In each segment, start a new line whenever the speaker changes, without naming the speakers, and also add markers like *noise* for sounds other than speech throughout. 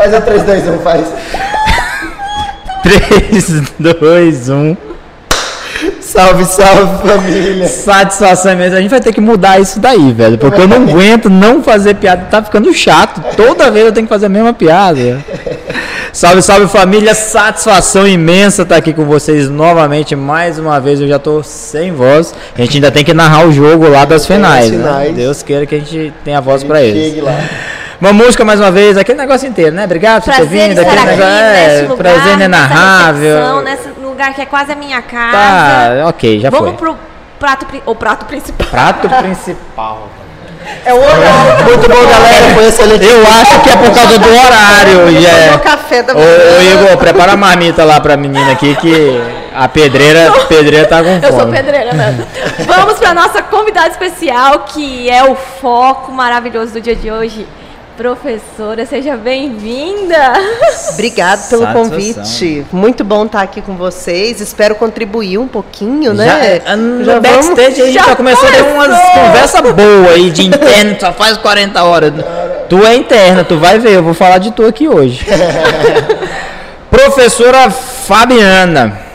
Faz a 3, 2, 1, faz.
3, 2, 1.
Salve, salve família.
Satisfação mesmo. A gente vai ter que mudar isso daí, velho. Porque eu não aguento não fazer piada. Tá ficando chato. Toda vez eu tenho que fazer a mesma piada. Salve, salve família. Satisfação imensa estar aqui com vocês novamente. Mais uma vez eu já tô sem voz. A gente ainda tem que narrar o jogo lá das finais. Né? Deus queira que a gente tenha voz pra
Chegue
eles.
lá.
Uma música mais uma vez, aquele negócio inteiro, né? Obrigado por ter
Prazer
vindo.
estar
Aquele
aqui
negócio, é,
lugar,
prazer
nessa
inenarrável.
recepção, nesse lugar que é quase a minha casa.
Tá, ok, já
Vamos
foi.
pro prato, o prato principal.
Prato *laughs* principal.
É o horário.
Muito bom, galera. Foi excelente.
Eu acho que é por causa do horário. É.
tomou café da
Ô,
manhã.
ô, Igor, prepara a marmita lá pra menina aqui que a pedreira, a pedreira tá com
Eu sou
fome.
pedreira mesmo. Vamos para nossa convidada especial, que é o foco maravilhoso do dia de hoje. Professora, seja bem-vinda.
Obrigado pelo
Satisfação.
convite. Muito bom estar aqui com vocês. Espero contribuir um pouquinho,
Já,
né?
no
Já
backstage a gente já,
Já
começou a ter umas conversas boas aí de interno, só faz 40 horas. Tu é interna, tu vai ver, eu vou falar de tu aqui hoje. *laughs* Professora Fabiana.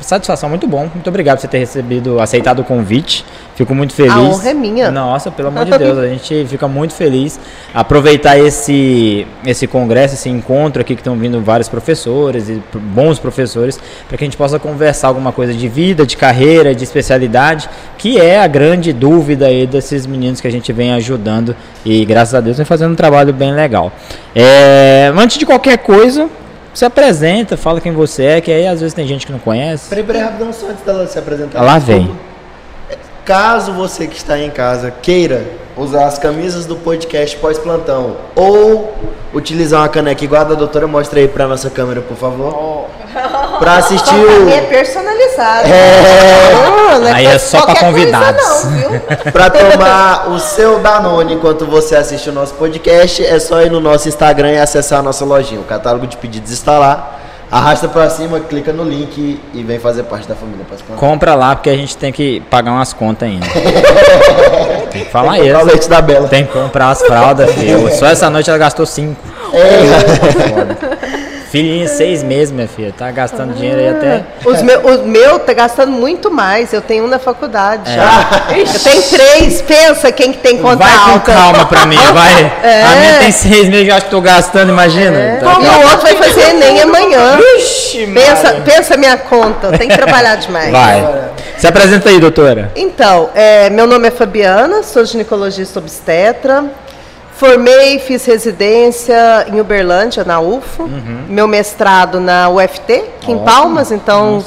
Satisfação, muito bom. Muito obrigado por você ter recebido, aceitado o convite. Fico muito feliz.
A honra é minha.
Nossa, pelo amor de *laughs* Deus, a gente fica muito feliz. Aproveitar esse, esse congresso, esse encontro aqui que estão vindo vários professores e bons professores, para que a gente possa conversar alguma coisa de vida, de carreira, de especialidade, que é a grande dúvida aí desses meninos que a gente vem ajudando e graças a Deus vem fazendo um trabalho bem legal. É, antes de qualquer coisa, se apresenta, fala quem você é, que aí às vezes tem gente que não conhece.
Peraí, peraí, rapidão, só antes dela se apresentar.
Lá vem.
Caso você que está em casa queira usar as camisas do podcast pós-plantão ou utilizar uma caneca igual a da doutora, mostra aí pra nossa câmera, por favor. Pra assistir
É
o.
personalizado.
É.
Não, não
Aí é só pra
coisa
convidados.
não, viu? *laughs*
Pra tomar o seu Danone enquanto você assiste o nosso podcast, é só ir no nosso Instagram e acessar a nossa lojinha. O catálogo de pedidos está lá. Arrasta pra cima, clica no link e vem fazer parte da família.
Compra lá porque a gente tem que pagar umas contas ainda. *laughs* tem que falar
Tem que comprar o
isso.
leite da Bela.
Tem que comprar as fraldas, filho. Só essa noite ela gastou cinco. *laughs* Filhinha, seis meses, minha filha. Tá gastando dinheiro aí até.
Os meu, o meu tá gastando muito mais. Eu tenho um na faculdade
É.
já. *laughs* Eu tenho três. Pensa quem que tem conta
Vai com
alta.
calma pra mim, *laughs* vai.
É.
A minha tem seis meses, eu acho que tô gastando, imagina. Tá
E o outro vai fazer Enem amanhã.
Vixe,
Pensa,
Maria.
pensa a minha conta. Tem que trabalhar demais.
Vai. Se apresenta aí, doutora.
Então, é, meu nome é Fabiana, sou ginecologista obstetra. Formei, fiz residência em Uberlândia, na UFO. Meu mestrado na UFT, aqui em. Palmas, então,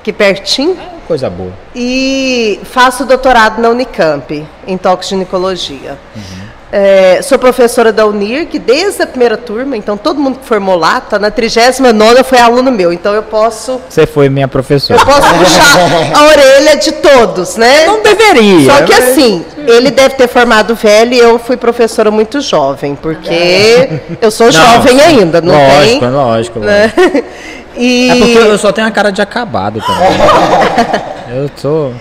aqui pertinho.
Coisa boa.
E faço doutorado na Unicamp, em toxicologia. É, sou professora da UNIRG desde a primeira turma, então todo mundo que formou lá, tá na 39 foi aluno meu, então eu posso,
Você foi minha professora.
eu posso puxar a *laughs* orelha de todos, né?
Não deveria.
Só que
mas-
assim, ele deve ter formado velho e eu fui professora muito jovem, porque eu sou
Não,
jovem ainda, não
lógico,
tem?
lógico, lógico.
né? *laughs* E...
É porque eu só tenho a cara de acabado também. *laughs* eu sou.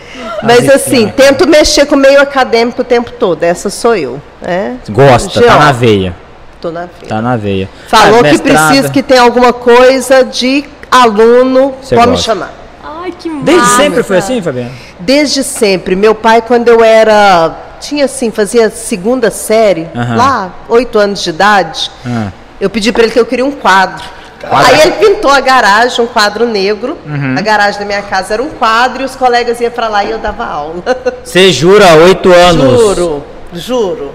Mas assim, tento mexer com o meio acadêmico o tempo todo. Essa sou eu. Né?
Gosta, tá
Geó,
na veia.
Tô na veia.
Tá na veia.
Falou
Ah,
que precisa que tem alguma coisa de aluno,
Você
pode me
gosta.
chamar.
Ai, que
Desde
massa.
sempre foi assim, Fabiano?
Desde sempre. Meu pai, quando eu era. Tinha assim, fazia segunda série,
Aham.
lá, oito anos de idade,
Ah.
eu pedi para ele que eu queria um quadro.
Quadro?
Aí ele pintou a garagem, um quadro negro.
Uhum.
A garagem da minha casa era um quadro e os colegas iam para lá e eu dava aula.
Você jura oito anos?
Juro, juro.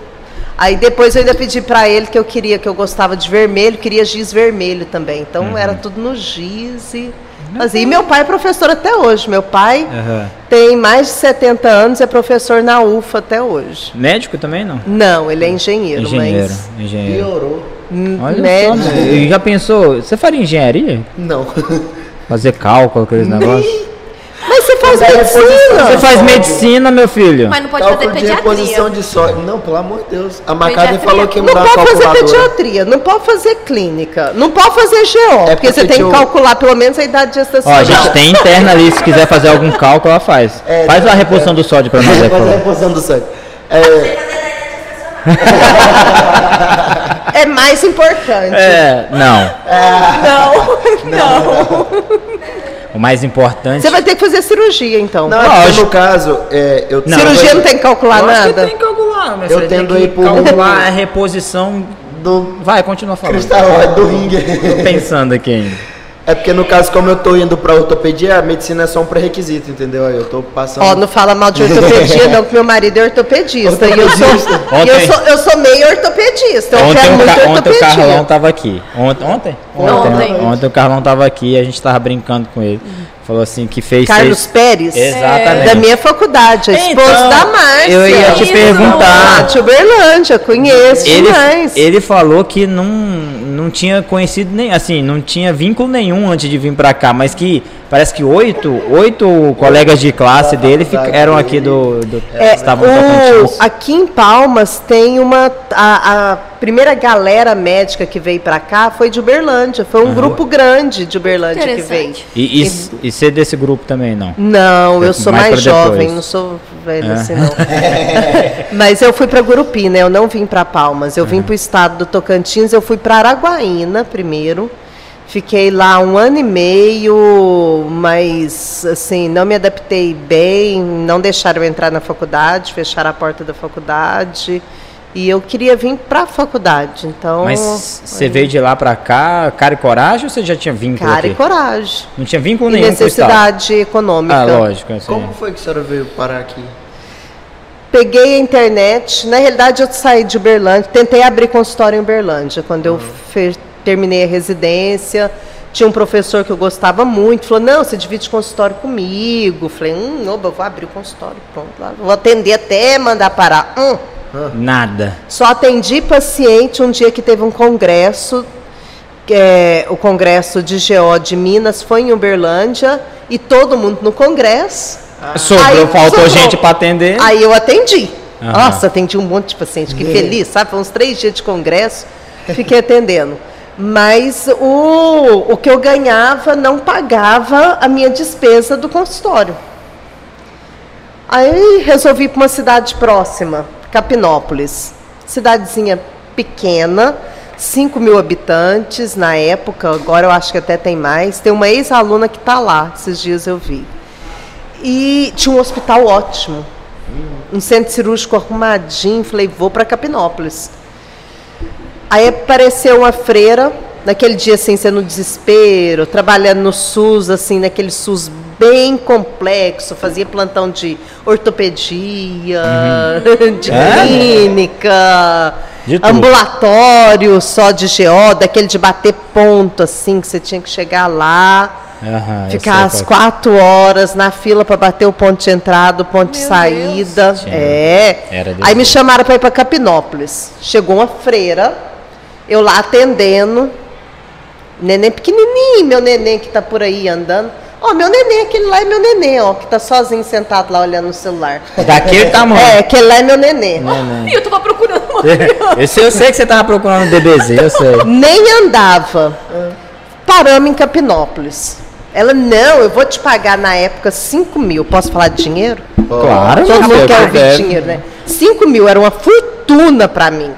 Aí depois eu ainda pedi pra ele que eu queria, que eu gostava de vermelho, queria giz vermelho também. Então
Uhum.
era tudo no giz e fazia. E meu pai é professor até hoje. Meu pai
Aham.
tem mais de 70 anos, é professor na UFA até hoje.
Médico também não?
Não, ele é engenheiro,
Engenheiro.
mas.
Engenheiro.
Piorou.
Olha
médico.
só, né? E já pensou? Você faria engenharia?
Não. *laughs*
Fazer cálculo, aqueles negócios?
Mas você faz
Mas é
medicina.
Você faz medicina, meu filho?
Mas não pode
Cálculo
fazer
de reposição
pediatria.
de sódio. Não, pelo amor de Deus. A Macada
Pediatria.
falou que ia
Não
mudar
pode fazer pediatria, não pode fazer clínica, não pode fazer GO, porque,
porque
você tem que calcular pelo menos a idade de
Ó, a gente tem interna ali, se quiser fazer algum cálculo, ela faz.
É,
faz
não,
a reposição
é.
do sódio pra nós *laughs*
Fazer a reposição do sódio. É, *laughs*
É mais importante.
É, não. *laughs*
Não, não.
O mais importante.
Você vai ter que fazer cirurgia, então.
Não, é
Lógico.
no caso, é, eu
Não,
cirurgia não tem que calcular
Lógico que
nada?
tem que calcular, mas
Eu
você tem
tendo
que
aí por-
calcular a *laughs* reposição.
do
Vai, continua falando.
cristalóide do ringue.
Tô pensando aqui ainda.
É porque no caso, como eu tô indo pra ortopedia, a medicina é só um pré-requisito, entendeu? Aí eu tô passando.
Ó, não fala mal de ortopedia, não, que meu marido é ortopedista. E eu sou, e eu
Ontem-
sou, eu sou meio ortopedista. Eu
Ontem,
quero
o
muito
Ca- ontem o
ortopedia.
Carlão tava aqui. Ontem? Ontem?
Ontem.
Ontem o Carlão tava aqui e a gente tava brincando com ele. Falou assim que fez
Carlos
seis...
Pérez?
Exatamente.
Da minha faculdade, a esposa
Então,
da Márcia.
eu ia te
Isso.
perguntar.
De Uberlândia, conheço
Ele,
demais.
ele falou que não, não tinha conhecido nem assim, não tinha vínculo nenhum antes de vir pra cá, mas que parece que oito, oito colegas de classe dele eram aqui do, do
É,
estavam
o,
Tocantins.
aqui em Palmas tem uma. A, a primeira galera médica que veio pra cá foi de Uberlândia. Foi um grupo grande de Uberlândia que veio.
E, e, e ser desse grupo também não.
Não, eu sou
Mais
mais, jovem, não sou velha
É.
assim não. *laughs* Mas eu fui para Gurupi, né? Eu não vim para Palmas. Eu vim para o estado do Tocantins. Eu fui para Araguaína primeiro. Fiquei lá um ano e meio, mas assim não me adaptei bem. Não deixaram eu entrar na faculdade, fecharam a porta da faculdade. E eu queria vir para a faculdade, então.
Mas você veio de lá pra cá, cara e coragem ou você já tinha vínculo
cara e
aqui?
coragem.
Não tinha vínculo
E
nenhum
necessidade econômica.
Ah, lógico, sei.
Como foi que a senhora veio parar aqui?
Peguei a internet, na realidade eu saí de Uberlândia, tentei abrir consultório em Uberlândia. Quando eu fe- terminei a residência, tinha um professor que eu gostava muito, falou, não, você divide consultório comigo. Falei, hum, oba, eu vou abrir o consultório, pronto, lá, vou atender até mandar parar. Hum.
Nada.
Só atendi paciente um dia que teve um congresso, que é, o congresso de GO de Minas foi em Uberlândia, e todo mundo no congresso.
Sobrou,
Aí,
faltou
sobrou.
gente pra atender.
Aí eu atendi.
Aham.
Nossa, atendi um monte de paciente, que feliz, sabe? Foi uns três dias de congresso, fiquei atendendo. Mas o, o que eu ganhava não pagava a minha despesa do consultório. Aí resolvi ir para uma cidade próxima, Capinópolis. Cidadezinha pequena, 5 mil habitantes na época, agora eu acho que até tem mais. Tem uma ex-aluna que está lá, esses dias eu vi. E tinha um hospital ótimo. Um centro cirúrgico arrumadinho. Falei, vou para Capinópolis. Aí apareceu uma freira, naquele dia assim, você no desespero, trabalhando no SUS, assim, naquele SUS bem complexo, fazia plantão de ortopedia, *laughs* de
É?
clínica,
De
ambulatório só de GO, daquele de bater ponto, assim, que você tinha que chegar lá.
Eu
Ficar às quatro horas na fila para bater o ponto de entrada, o ponto de
Meu
saída.
Sim.
É. Aí me chamaram para ir para Capinópolis. Chegou uma freira, eu lá atendendo. Neném pequenininho, meu neném que tá por aí andando. Ó, meu neném, aquele lá é meu neném, ó, que tá sozinho sentado lá olhando no celular.
Daquele tamanho.
É, aquele lá é meu neném.
E eu tava procurando uma
Esse eu sei que você tava procurando DBZ, eu sei.
Nem andava. Paramos em Capinópolis. Ela, não, eu vou te pagar na época 5 mil. Posso falar de dinheiro?
Claro,
Todo mundo quer ouvir dinheiro, né? 5 mil era uma fortuna para mim.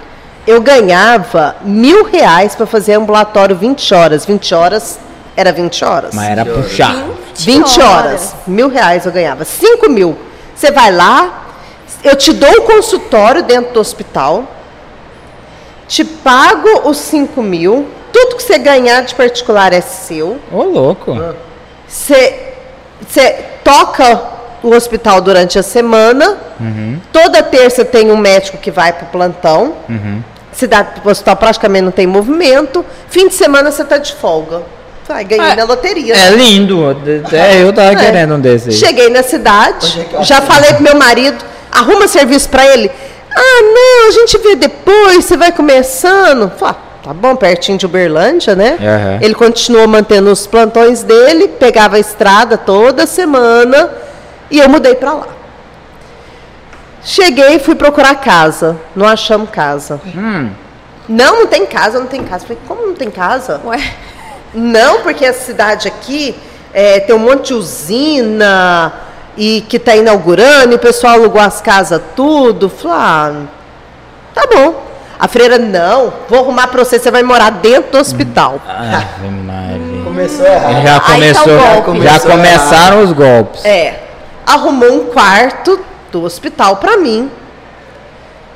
Eu ganhava mil reais para fazer ambulatório 20 horas. 20 horas era 20 horas.
Mas era puxar.
20 horas. Mil reais eu ganhava. 5 mil. Você vai lá, eu te dou o consultório dentro do hospital, te pago os 5 mil, tudo que você ganhar de particular é seu.
Ô, louco.
Você, você toca o hospital durante a semana. Toda terça tem um médico que vai para o plantão. Cidade, o hospital praticamente não tem movimento. Fim de semana você está de folga. Vai, ganhei
É,
na loteria.
É
né?
lindo. É, eu tava
É.
querendo um desse aí.
Cheguei na cidade, já falei pro meu marido, arruma serviço para ele. Ah, não, a gente vê depois, você vai começando. Falei, ah, tá bom, pertinho de Uberlândia, né?
Aham.
Ele continuou mantendo os plantões dele, pegava a estrada toda semana e eu mudei para lá. Cheguei e fui procurar casa. Não achamos casa.
Hum.
Não, não tem casa, não tem casa. Falei, como não tem casa?
Ué,
Não, porque a cidade aqui é, tem um monte de usina e que está inaugurando e o pessoal alugou as casas tudo. Falei, ah, Tá bom. A freira, não, vou arrumar pra você, você vai morar dentro do hospital.
Ave Maria.
Começou errado.
Já
tá
começou,
golpe.
já
Começou
começaram os golpes.
É. Arrumou um quarto do hospital pra mim.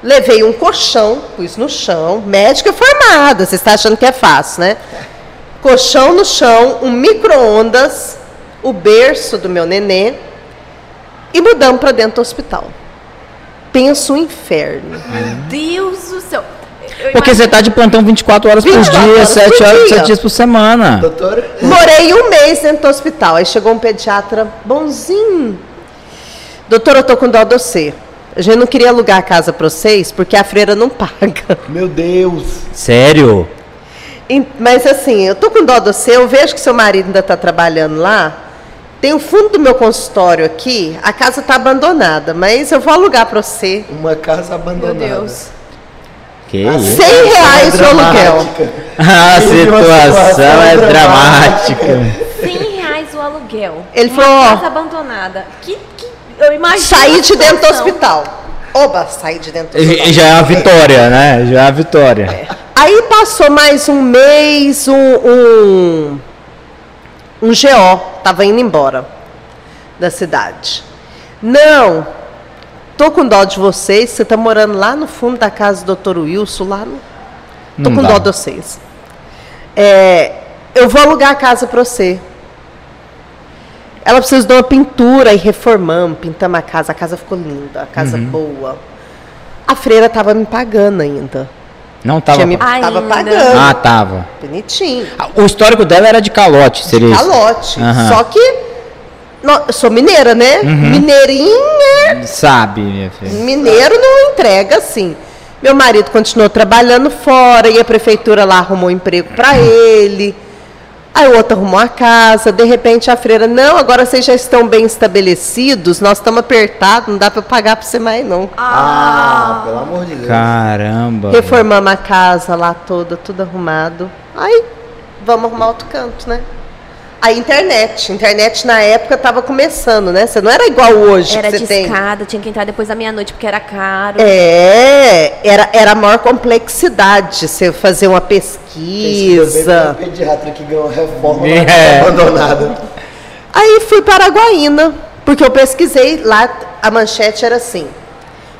Levei um colchão, pus no chão. Médica formada, você está achando que é fácil, né? Colchão no chão, um micro-ondas, o berço do meu nenê. E mudamos pra dentro do hospital. Pensa um inferno.
Deus do céu. Eu
Porque você
imagino-
tá de plantão 24 horas por
24
dia,
horas
7
por
horas,
dia.
7 dias por semana.
Doutora?
Morei um mês dentro do hospital. Aí chegou um pediatra bonzinho. Doutora, eu tô com dó de você. A gente não queria alugar a casa pra vocês porque a freira não paga. *laughs*
Meu Deus.
Sério?
E- Mas assim, eu tô com dó de você, eu vejo que seu marido ainda tá trabalhando lá. Tem o fundo do meu consultório aqui, a casa tá abandonada, mas eu vou alugar pra você.
Uma casa
Meu
abandonada.
Deus.
Que
A
isso?
100 reais o aluguel. *laughs*
A
uma
situação é
dramática.
dramática.
100 reais o aluguel.
Ele
Uma
falou, ó.
casa abandonada. Que, que, eu imagino.
Saí
a
de dentro do hospital. Oba, saí de dentro do hospital.
E- Já é uma vitória, né? Já é uma vitória.
Aí passou mais um mês, um, um, um GO, tava indo embora da cidade. Não, tô com dó de vocês, você tá morando lá no fundo da casa do Dr. Wilson, lá no... Tô
Não
com
dá.
dó de vocês. É, eu vou alugar a casa para você. Ela precisa de uma pintura e reformamos, pintamos a casa, a casa ficou linda, a casa
Uhum.
boa. A freira tava me pagando ainda.
Não tava.
Tinha me,
Ainda.
tava pagando.
Ah, tava.
Bonitinho.
Ah, O histórico dela era de calote, seria isso?
Calote.
Aham.
Só que. no- eu sou mineira, né?
Uhum.
Mineirinha.
Sabe, minha filha.
Mineiro não entrega assim. Meu marido continuou trabalhando fora e a prefeitura lá arrumou emprego para ele. Aí o outro arrumou a casa. De repente a freira, não, agora vocês já estão bem estabelecidos, nós estamos apertados, não dá para pagar para você mais não.
Ah, pelo amor de Deus.
Caramba.
Reformamos a casa lá toda, tudo arrumado. Aí, vamos arrumar outro canto, né? A internet. Internet na época estava começando, né? Você não era igual hoje
Era
que você
de escada, tinha que entrar depois da meia-noite porque era caro.
É, era, era a maior complexidade você fazer uma
Tem esse
pesquisa.
pediatra que ganhou reforma *laughs*
É.
casa abandonada.
Aí fui para Araguaína, porque eu pesquisei lá, a manchete era assim: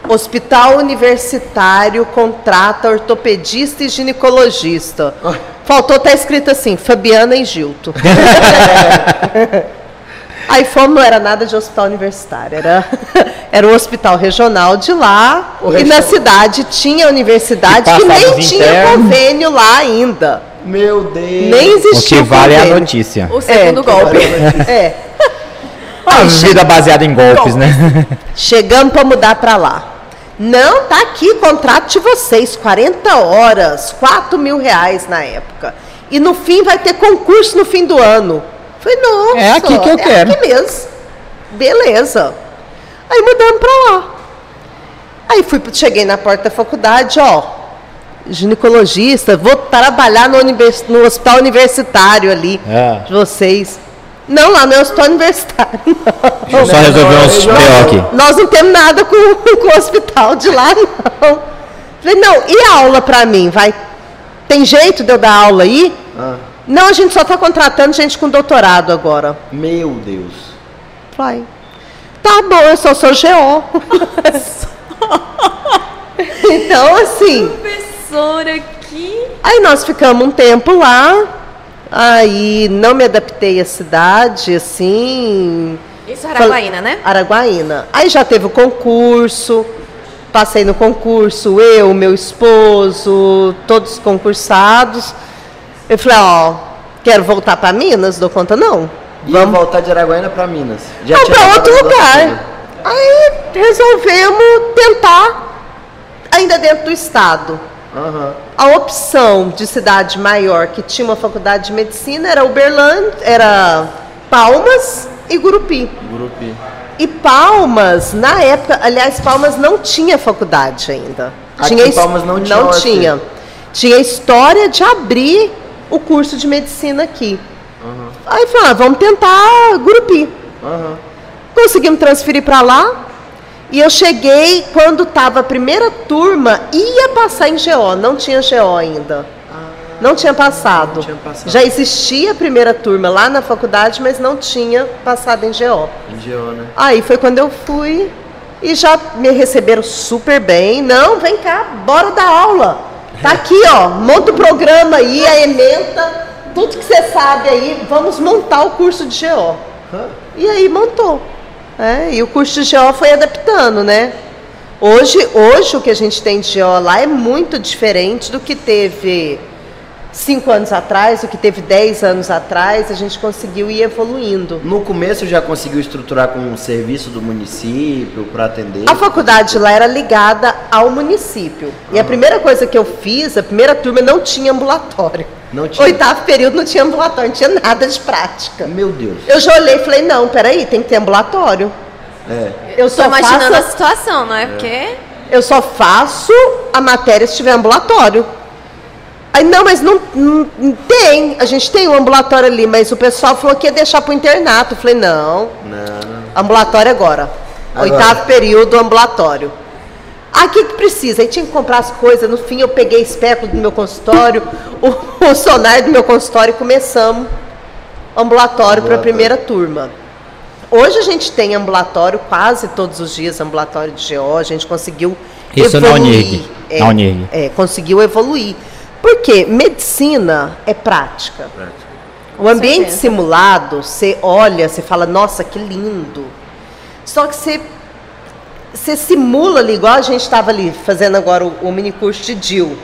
Hospital Universitário contrata ortopedista e ginecologista. Faltou estar escrito assim, Fabiana e Gilto. *laughs* Aí fomos, não era nada de hospital universitário, era, *laughs* era um hospital regional de lá.
O
e na
resto-
cidade tinha universidade
Que
que nem tinha convênio lá ainda.
Meu Deus.
Nem
O
existia
que vale é a
convênio.
notícia.
O segundo golpe.
É. *laughs*
Uma vida baseada em golpes, né?
Chegamos para mudar para lá. Não, tá aqui contrato de vocês, 40 horas, 4 mil reais na época. E no fim vai ter concurso no fim do ano. Falei, nossa,
É aqui que eu
é
quero.
aqui mesmo. Beleza. Aí mudamos para lá. Aí fui, cheguei na porta da faculdade, ó, ginecologista, vou trabalhar no, univers- no hospital universitário ali
É.
de vocês. Não, lá não é hospital universitário, não.
Deixa eu só resolver uns B.O. aqui.
Nós não temos nada com, *laughs* com o hospital de lá, não. Falei, não, e a aula pra mim? Vai, tem jeito de eu dar aula aí?
Ah,
Não, a gente só está contratando gente com doutorado agora.
meu Deus.
Falei, tá bom, eu só sou GO. *laughs* então, assim,
Professora aqui.
aí nós ficamos um tempo lá, aí não me adaptei à cidade, assim,
Isso é Araguaína, né?
Araguaína. Aí já teve o concurso, passei no concurso, eu, meu esposo, todos concursados. Eu falei, ó, quero voltar para Minas, dou conta não.
Vamos voltar de Araguaína pra Minas. Já
Vamos
tinha
para outro lugar. Aí resolvemos tentar, ainda dentro do estado.
Aham.
A opção de cidade maior que tinha uma faculdade de medicina era Uberlândia, era Palmas e Gurupi.
Grupi.
E Palmas, na época, aliás, Palmas não tinha faculdade ainda.
Aqui
tinha
Palmas não tinha
Não tinha. Tinha história de abrir o curso de medicina aqui. Aí falou, ah, vamos tentar Gurupi.
Aham.
Conseguimos transferir para lá. E eu cheguei quando estava a primeira turma, ia passar em GO, não tinha GO ainda. Não tinha passado.
Não tinha passado.
Já existia a primeira turma lá na faculdade, mas não tinha passado em GO.
Em GO, né?
Aí foi quando eu fui e já me receberam super bem. Não, vem cá, bora dar aula. Tá aqui, ó, monta o programa aí, a ementa, tudo que você sabe aí, vamos montar o curso de GO. E aí montou. É, e o curso de GO foi adaptando, né? Hoje, hoje o que a gente tem de GO lá é muito diferente do que teve cinco anos atrás, o que teve dez anos atrás, a gente conseguiu ir evoluindo.
No começo já conseguiu estruturar com um serviço do município para atender?
A faculdade lá era ligada ao município. E a primeira coisa que eu fiz, a primeira turma não tinha ambulatório.
Não tinha?
Oitavo período não tinha ambulatório, não tinha nada de prática.
Meu Deus.
Eu já olhei e falei, não, peraí, tem que ter ambulatório.
É.
Eu
Tô
só,
imaginando a
faço,
situação, não é? Porque
eu só faço a matéria se tiver ambulatório. Aí, não, mas não, não- tem. A gente tem um ambulatório ali, mas o pessoal falou que ia deixar pro internato. Eu falei, não,
Não, não.
Ambulatório agora.
Agora.
Oitavo período, ambulatório. O que, precisa? Aí tinha que comprar as coisas. No fim, eu peguei espéculo do meu consultório, *laughs* o, o sonar do meu consultório e começamos ambulatório para a primeira turma. Hoje a gente tem ambulatório quase todos os dias, ambulatório de GO. A gente conseguiu
Isso na
evoluir.
Unirg.
É,
Na Unirg.
é, conseguiu evoluir. Porque medicina é prática. O ambiente simulado, você olha, você fala, nossa, que lindo. Só que você, você simula ali, igual a gente estava ali fazendo agora o, o mini curso de DIL.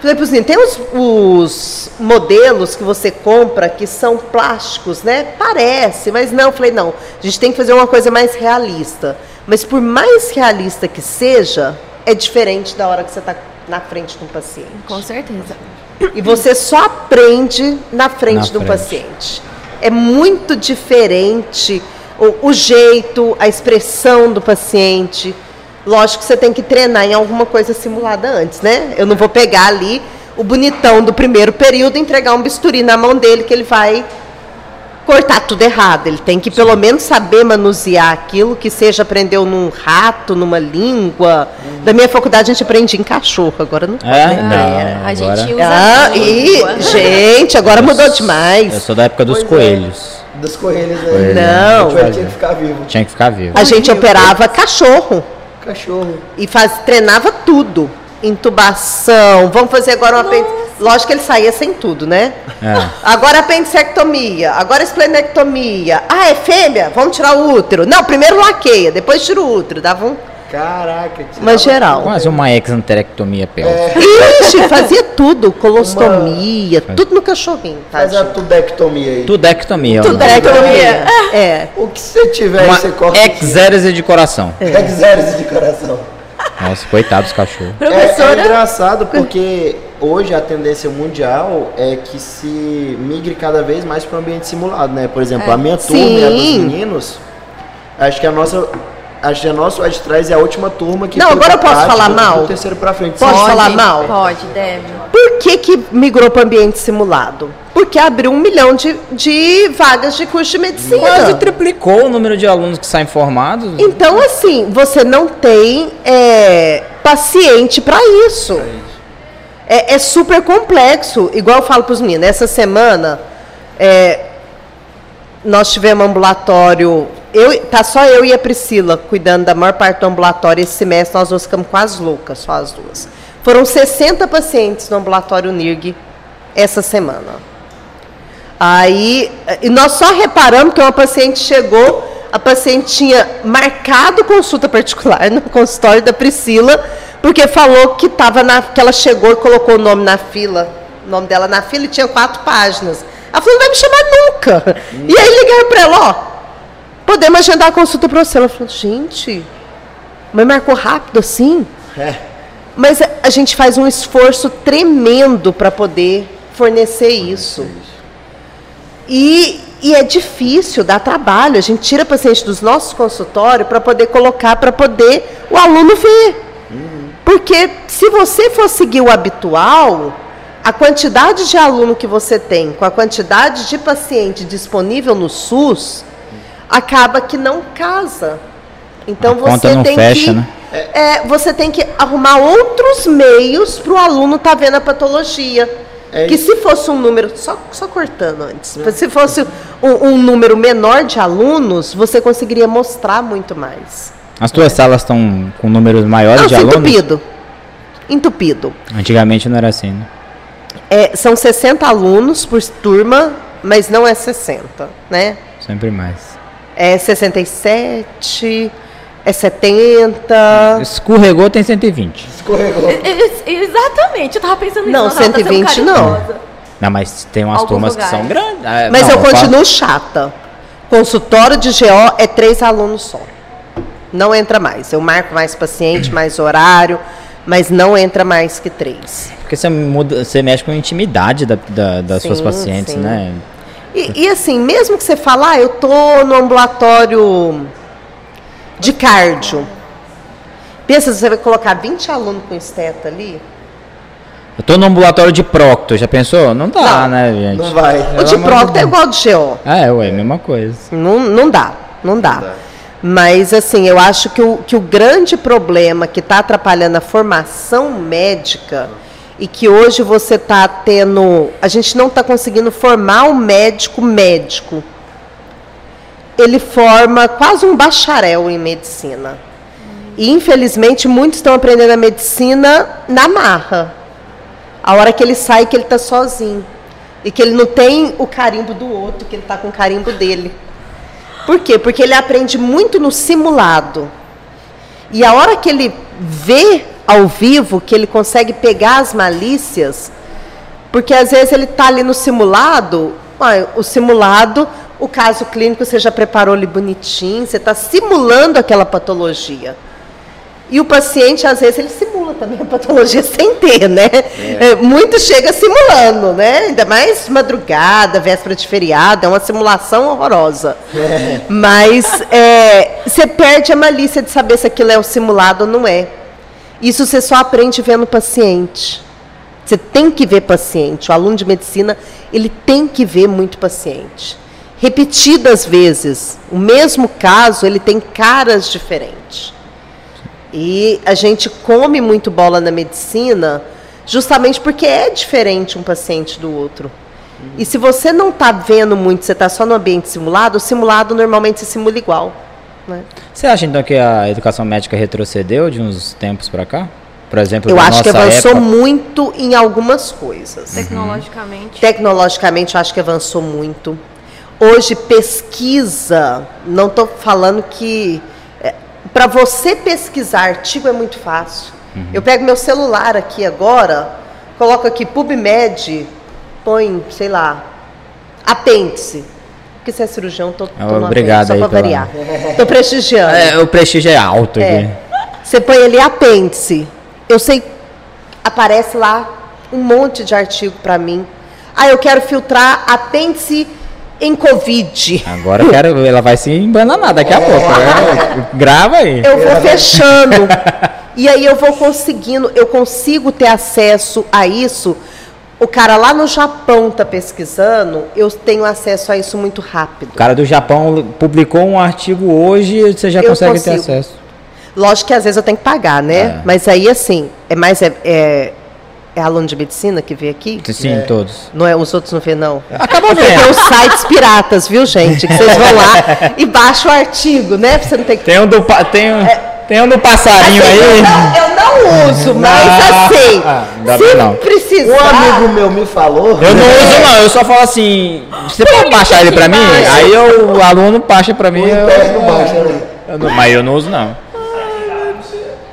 Falei para assim, tem os, os modelos que você compra que são plásticos, né? Parece, mas não. Falei, não, a gente tem que fazer uma coisa mais realista. Mas por mais realista que seja, é diferente da hora que você está na frente de um paciente.
com certeza.
E você só aprende na frente
Na
de um
frente.
paciente. É muito diferente o, o jeito, a expressão do paciente. Lógico que você tem que treinar em alguma coisa simulada antes, né? Eu não vou pegar ali o bonitão do primeiro período e entregar um bisturi na mão dele que ele vai cortar tudo errado. Ele tem que pelo menos saber manusear aquilo que seja aprendeu num rato, numa língua. Da minha faculdade a gente aprende em cachorro, agora não
É,
Ah,
não.
A
agora-
gente usa
ah, e, gente, agora mudou demais.
Eu sou da época dos
Pois é. Dos coelhos aí.
Não.
A gente vai ter que ficar vivo.
Tinha que ficar vivo.
A gente operava cachorro
Cachorro.
e faz, treinava tudo. Intubação, vamos fazer agora uma apêndice. Lógico que ele saía sem tudo, né?
É.
Agora apendicectomia, agora esplenectomia. Ah, é fêmea? Vamos tirar o útero. Não, primeiro laqueia, depois tira o útero. Dava um...
Caraca. tirava
Mas geral.
Quase uma exanterectomia pélvica.
Ixi, fazia tudo. Colostomia, tudo no cachorrinho.
Faz a tudectomia aí.
Tudectomia.
Tudectomia. É.
O que você tiver aí,
Uma
você corta.
exérese de coração.
Exército de coração.
Nossa, coitado dos cachorros. *laughs*
É, é engraçado porque hoje a tendência mundial é que se migre cada vez mais para o ambiente simulado, né? Por exemplo, a minha turma e a dos meninos, acho que a nossa. Que a de trás é a última turma que
Não, agora eu posso
prática,
falar
do
mal?
terceiro para frente.
Pode
Sim.
falar mal?
Pode, deve.
Por que, que migrou para o ambiente simulado? Porque abriu um milhão de, de vagas de curso de medicina.
Quase triplicou o número de alunos que saem formados.
Então, assim, você não tem é, paciente para isso. É, é super complexo. Igual eu falo para os meninos, essa semana é, nós tivemos ambulatório. Eu, tá só eu e a Priscila cuidando da maior parte do ambulatório. Esse semestre nós duas ficamos quase loucas, só as duas. Foram 60 pacientes no ambulatório NIRG essa semana. Aí, e nós só reparamos que uma paciente chegou, a paciente tinha marcado consulta particular *laughs* no consultório da Priscila, porque falou que tava na, que ela chegou e colocou o nome na fila, o nome dela na fila e tinha quatro páginas. Ela falou, não vai me chamar nunca. E aí ligaram para ela, ó, podemos agendar a consulta para você. Ela falou, gente, mas marcou rápido assim?
É.
Mas a, a gente faz um esforço tremendo para poder fornecer isso. E, e é difícil, dá trabalho. A gente tira paciente dos nossos consultórios para poder colocar, para poder o aluno ver. Porque se você for seguir o habitual, a quantidade de aluno que você tem, com a quantidade de paciente disponível no SUS, acaba que não casa. Então
A
você
conta não
tem
fecha,
que
né?
é, você tem que arrumar outros meios para o aluno estar vendo a patologia.
É
que se fosse um número, só, só cortando antes, se fosse um, um número menor de alunos, você conseguiria mostrar muito mais.
As tuas salas estão com números maiores
Não,
de alunos?
entupido. Entupido.
Antigamente não era assim, né?
É, são 60 alunos por turma, mas não é 60, né?
Sempre mais.
É 67, é 70.
Escorregou tem 120.
Escorregou.
Ex- Exatamente, eu tava pensando
Não,
nisso. tava
120
sendo
não.
Não, mas tem umas
Alguns
turmas que são
lugares.
grandes. Ah,
Mas
não,
eu continuo chata. Consultório de GO é três alunos só. Não entra mais. Eu marco mais paciente, mais horário, mas não entra mais que três.
Porque você, muda, você mexe com a intimidade da, da- das suas
Sim,
pacientes,
sim.
né?
E, e assim, mesmo que você fale, ah, eu tô no ambulatório de cardio. Pensa, você vai colocar 20 alunos com esteta ali?
Eu tô no ambulatório de Procto, já pensou? Não dá,
Não,
né, gente?
Não vai.
O de procto é igual ao de GO.
É, ué, mesma coisa.
Não, não dá, não dá.
dá.
Mas, assim, eu acho que o, que o grande problema que está atrapalhando a formação médica e que hoje você está tendo. A gente não está conseguindo formar um médico médico. Ele forma quase um bacharel em medicina. E, infelizmente, muitos estão aprendendo a medicina na marra. A hora que ele sai, que ele está sozinho. E que ele não tem o carimbo do outro, que ele está com o carimbo dele. Por quê? Porque ele aprende muito no simulado. E a hora que ele vê ao vivo, que ele consegue pegar as malícias, porque às vezes ele está ali no simulado, o simulado, o caso clínico você já preparou ali bonitinho, você está simulando aquela patologia. E o paciente, às vezes, ele simula também a patologia *laughs* sem ter, né? É, muito chega simulando, né? Ainda mais madrugada, véspera de feriado, é uma simulação horrorosa. Mas é, você perde a malícia de saber se aquilo é um simulado ou não é. Isso você só aprende vendo o paciente. Você tem que ver paciente. O aluno de medicina, ele tem que ver muito paciente. Repetidas vezes. O mesmo caso, ele tem caras diferentes. E a gente come muito bola na medicina justamente porque é diferente um paciente do outro. E se você não está vendo muito, você está só no ambiente simulado, o simulado normalmente se simula igual. né?
Você acha então que a educação médica retrocedeu de uns tempos pra cá? Por exemplo,
Eu acho que avançou
época?
muito em algumas coisas.
Tecnologicamente.
Tecnologicamente, eu acho que avançou muito. Hoje, pesquisa, não estou falando que. Para você pesquisar artigo é muito fácil. Eu pego meu celular aqui agora, coloco aqui PubMed, põe, sei lá, apêndice. Porque você é cirurgião, tô, tô
Ah,
no
obrigado
apêndice, só para variar. Estou prestigiando. *laughs*
É, o prestígio é alto
É.
aqui.
Você põe ali apêndice. Eu sei, aparece lá um monte de artigo para mim. Ah, eu quero filtrar apêndice em Covid.
Agora eu quero, ela vai se embananar daqui a pouco. né? Grava aí.
Eu vou fechando. *laughs* E aí eu vou conseguindo, eu consigo ter acesso a isso. O cara lá no Japão tá pesquisando, eu tenho acesso a isso muito rápido.
O cara do Japão publicou um artigo hoje e você já
Eu
consegue ter
consigo.
acesso.
Lógico que às vezes eu tenho que pagar, né?
É.
Mas aí assim, é mais é, é, é aluno de medicina que vê aqui?
Sim, todos.
Não é, os outros não vê, não.
Acabou
Porque tem
vendo.
os sites piratas, viu, gente? Que vocês vão lá e baixam o artigo, né? Pra você não ter que.
Tem um do, tem um, tem um do passarinho
Assim, eu,
aí.
não, eu não uso, mas
Ah,
assim,
ah,
se
não.
precisar.
Um amigo meu me falou.
Eu não uso não, eu só falo assim, você pode baixar ele pra mim? Aí eu, o aluno baixa pra mim.
O
Eu,
interno baixa, né?
eu não- mas eu não uso não.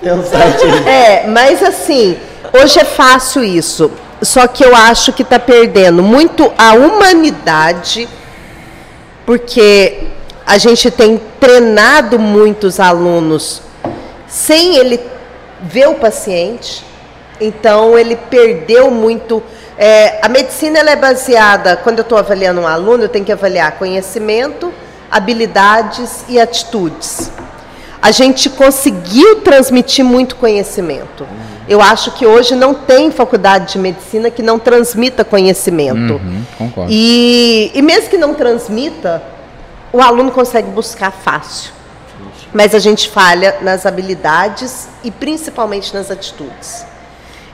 Tem um site aí.
É, mas assim, hoje é fácil isso. Só que eu acho que está perdendo muito a humanidade, porque a gente tem treinado muitos alunos sem ele ver o paciente. Então ele perdeu muito. é, a medicina é baseada, quando eu estou avaliando um aluno, eu tenho que avaliar conhecimento, habilidades e atitudes a gente conseguiu transmitir muito conhecimento. Eu acho que hoje não tem faculdade de medicina que não transmita conhecimento.
Uhum, concordo.
E, e mesmo que não transmita, o aluno consegue buscar fácil. mas a gente falha nas habilidades e principalmente nas atitudes.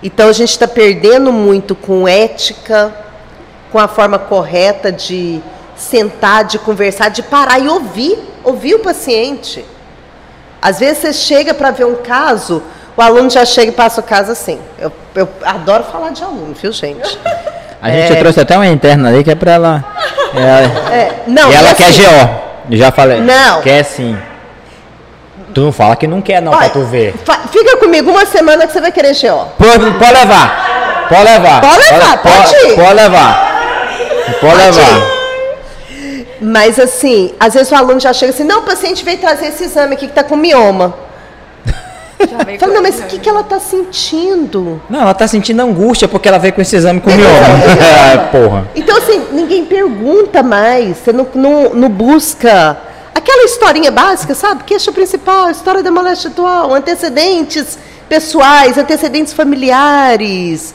Então a gente está perdendo muito com ética, com a forma correta de sentar, de conversar, de parar e ouvir, ouvir o paciente. Às vezes você chega para ver um caso, o aluno já chega e passa o caso assim. Eu, eu adoro falar de aluno, viu, gente?
A gente é... trouxe até uma interna ali que é para ela. É,
é, não,
e ela quer
assim,
GO. Já falei.
Não.
Quer sim. Tu não fala que não quer, não, Olha, pra tu ver.
Fica comigo uma semana que você vai querer GO.
Pode, pode levar. Pode levar.
Pode levar, pode, pode ir.
Pode levar. Pode, levar. Ir.
Mas assim, às vezes o aluno já chega assim, não, o paciente veio trazer esse exame aqui que está com mioma. Fala, não, mas o que, que ela está sentindo?
Não, ela está sentindo angústia porque ela veio com esse exame com mioma. *laughs* é, porra.
Então, assim, ninguém pergunta mais, você não, não, não busca aquela historinha básica, sabe? Queixa principal, história da moléstia atual, antecedentes pessoais, antecedentes familiares.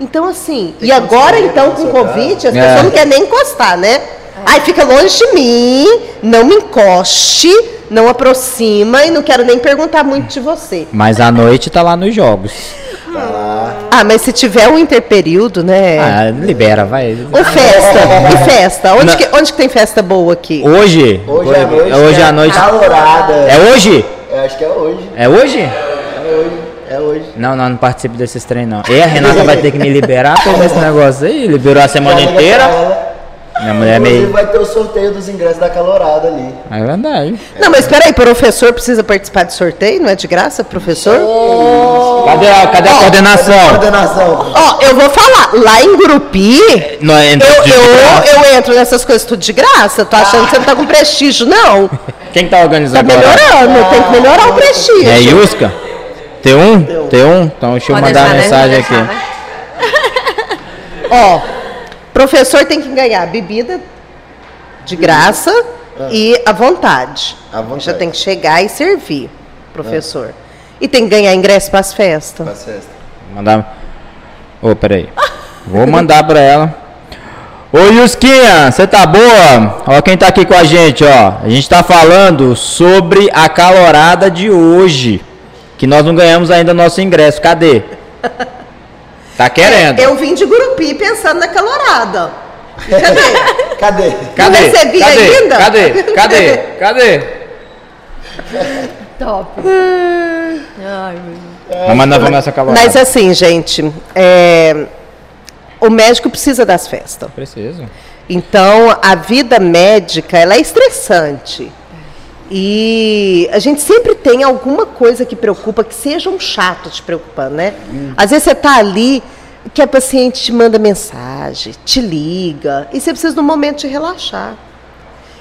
Então, assim, Tem e agora então com o Covid, as é. pessoas não querem nem encostar, né? Ai, fica longe de mim, não me encoste, não aproxima e não quero nem perguntar muito de você.
Mas à noite tá lá nos jogos.
Ah, mas se tiver um interperíodo, né?
Ah, libera, vai.
Ou festa, e festa. Onde que, onde que tem festa boa aqui?
Hoje?
Hoje à noite.
É hoje à noite.
Calorada.
É hoje?
Eu acho que é hoje.
É hoje?
É hoje. É hoje.
Não, não, não participo desses treinos, não. E a Renata *laughs* vai ter que me liberar por esse negócio aí. Liberou a semana inteira.
Minha mulher é meio. vai ter o sorteio dos ingressos da calorada ali.
É verdade.
Não, mas espera aí, professor precisa participar do sorteio? Não é de graça, professor?
Oh. Cadê, a, cadê a oh, coordenação? Cadê a
coordenação?
Ó, oh, eu vou falar, lá em Grupi, não, é eu, eu, eu, entro nessas coisas tudo de graça. Tô achando que você não tá com prestígio, não. *laughs*
Quem tá organizando?
Tá melhorando, ah, tem que melhorar o prestígio.
É Yusca? T1? T1? Então deixa eu Pode mandar a né? mensagem aqui. Né? *laughs*
Ó. Professor tem que ganhar bebida de graça ah. e à vontade. À vontade. Já tem que chegar e servir, professor. Ah. E tem que ganhar ingresso para as festas. Para as festas.
Mandar. Ô, oh, peraí. Vou mandar para ela. Ô Yusquinha, você tá boa? Ó quem tá aqui com a gente, ó. A gente tá falando sobre a calorada de hoje. Que nós não ganhamos ainda nosso ingresso. Cadê? *laughs* Tá querendo.
É, eu vim de Gurupi pensando na calorada. Cadê? *laughs*
Cadê?
Cadê?
Não recebi
Cadê?
ainda?
Cadê? Cadê? *laughs* Cadê?
Top.
Ai, meu Vamos mandar nessa calorada.
Mas assim, gente, é, o médico precisa das festas.
Precisa.
Então, a vida médica, ela é estressante. E a gente sempre tem alguma coisa que preocupa, que seja um chato te preocupando, né? Hum. Às vezes você está ali, que a paciente te manda mensagem, te liga, e você precisa de um momento de relaxar.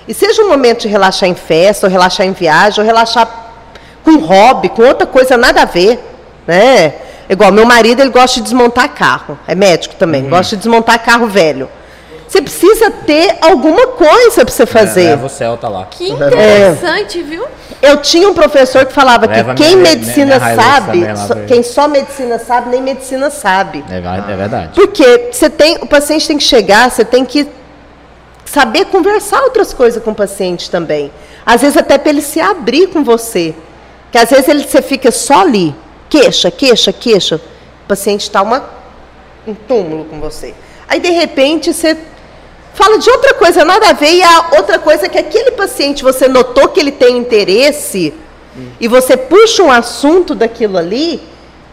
E seja um momento de relaxar em festa, ou relaxar em viagem, ou relaxar com hobby, com outra coisa nada a ver, né? Igual meu marido, ele gosta de desmontar carro, é médico também, uhum. gosta de desmontar carro velho. Você precisa ter alguma coisa para você é, fazer. É,
leva o Celta lá.
Que interessante, é. viu?
Eu tinha um professor que falava leva que quem minha, medicina minha, minha sabe, só, quem só medicina sabe, nem medicina sabe.
É, é verdade.
Porque você tem, o paciente tem que chegar, você tem que saber conversar outras coisas com o paciente também. Às vezes até para ele se abrir com você. Que às vezes ele, você fica só ali, queixa, queixa, queixa. O paciente está um túmulo com você. Aí de repente você fala de outra coisa, nada a ver, e a outra coisa é que aquele paciente, você notou que ele tem interesse, hum. e você puxa um assunto daquilo ali,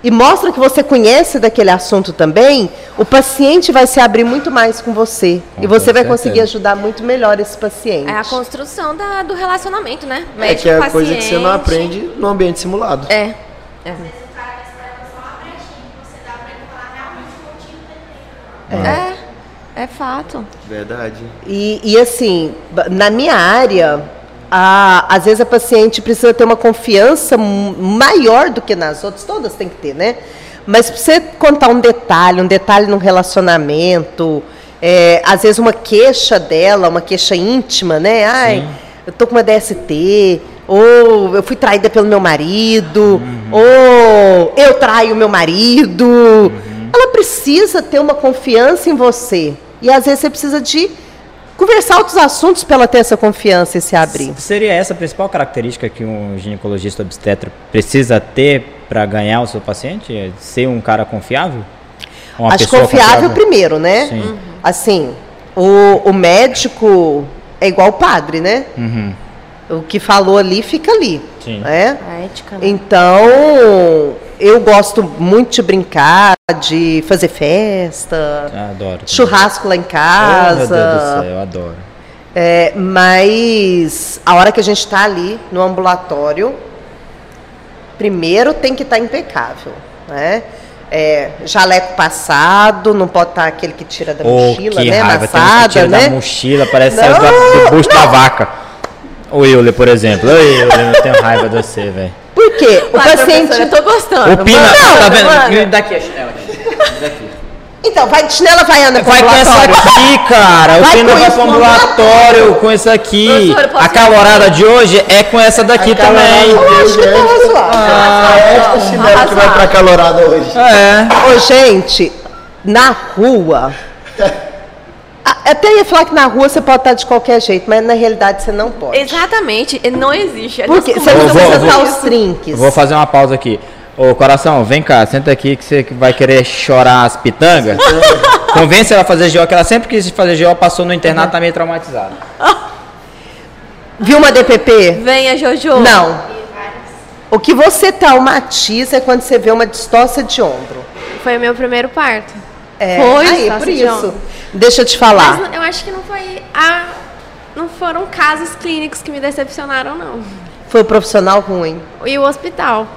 e mostra que você conhece daquele assunto também, o paciente vai se abrir muito mais com você. Com e você vai conseguir ajudar muito melhor esse paciente.
É a construção da, do relacionamento, né?
Médico, é que é a coisa que você não aprende no ambiente simulado.
É. é. É. é. Fato.
Verdade.
E, e assim, na minha área, a, às vezes a paciente precisa ter uma confiança maior do que nas outras, todas tem que ter, né? Mas para você contar um detalhe, um detalhe no relacionamento, é, às vezes uma queixa dela, uma queixa íntima, né? Ai, Sim. eu tô com uma DST, ou eu fui traída pelo meu marido, uhum. ou eu traio meu marido. Uhum. Ela precisa ter uma confiança em você. E às vezes você precisa de conversar outros assuntos para ela ter essa confiança e se abrir.
Seria essa a principal característica que um ginecologista obstetra precisa ter para ganhar o seu paciente? É ser um cara confiável?
Uma Acho confiável, confiável, primeiro, né? Sim. Uhum. Assim, o, o médico é igual o padre, né? Uhum. O que falou ali fica ali. Sim. Né? A ética, né? Então, eu gosto muito de brincar, de fazer festa.
Ah, adoro.
Churrasco lá em casa. Oh, meu
Deus do céu, eu adoro.
É, mas a hora que a gente está ali no ambulatório, primeiro tem que estar tá impecável, né? É, jaleco passado, não pode estar tá aquele que tira da oh, mochila,
que
né?
Raiva, Amassada, tira né? da mochila, parece não, do busto da vaca. O Euler, por exemplo. Ô, Euler, eu tenho raiva de você, velho.
Quê? O Vai, paciente.
Eu tô gostando.
O Pina, não, tá vendo? Mano. Daqui a chinela.
Daqui. Então, vai de chinela vai andar
Vai com essa aqui, *laughs* cara. O Pina vai pro ambulatório com essa aqui. A calorada de hoje é com essa daqui também.
Hoje é ah, é esta chinela que vai pra calorada hoje.
É. Ô, gente, na rua. Até ia falar que na rua você pode estar de qualquer jeito, mas na realidade você não pode.
Exatamente, não existe.
Porque você não precisa os trinques.
Vou fazer uma pausa aqui. Ô coração, vem cá, senta aqui que você vai querer chorar as pitangas. *laughs* Convence ela a fazer GO, que ela sempre quis fazer GO, passou no internato, tá meio traumatizada. *laughs*
Viu uma DPP?
Venha, Jojo.
Não. O que você traumatiza é quando você vê uma distócia de ombro.
Foi o meu primeiro parto.
É, foi, aí, por isso. Deixa eu te falar.
Mas eu acho que não foi a. Não foram casos clínicos que me decepcionaram, não.
Foi o profissional ruim.
E o hospital.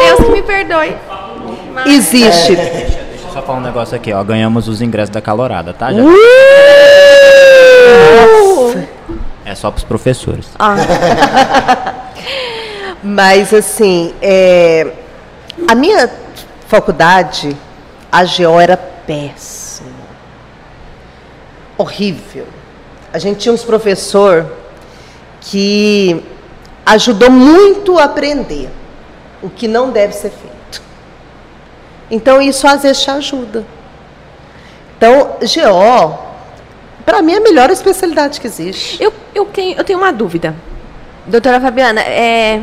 Deus que me perdoe.
Mas... Existe.
É. Deixa, deixa, eu só falar um negócio aqui, ó. Ganhamos os ingressos da calorada, tá? Já... É só para os professores. Ah. *laughs*
Mas assim, é... a minha faculdade, a GO era péssimo. Horrível. A gente tinha uns professor que ajudou muito a aprender o que não deve ser feito. Então isso às vezes te ajuda. Então, GO, para mim é a melhor especialidade que existe.
Eu, eu, tenho, eu tenho uma dúvida. Doutora Fabiana, é,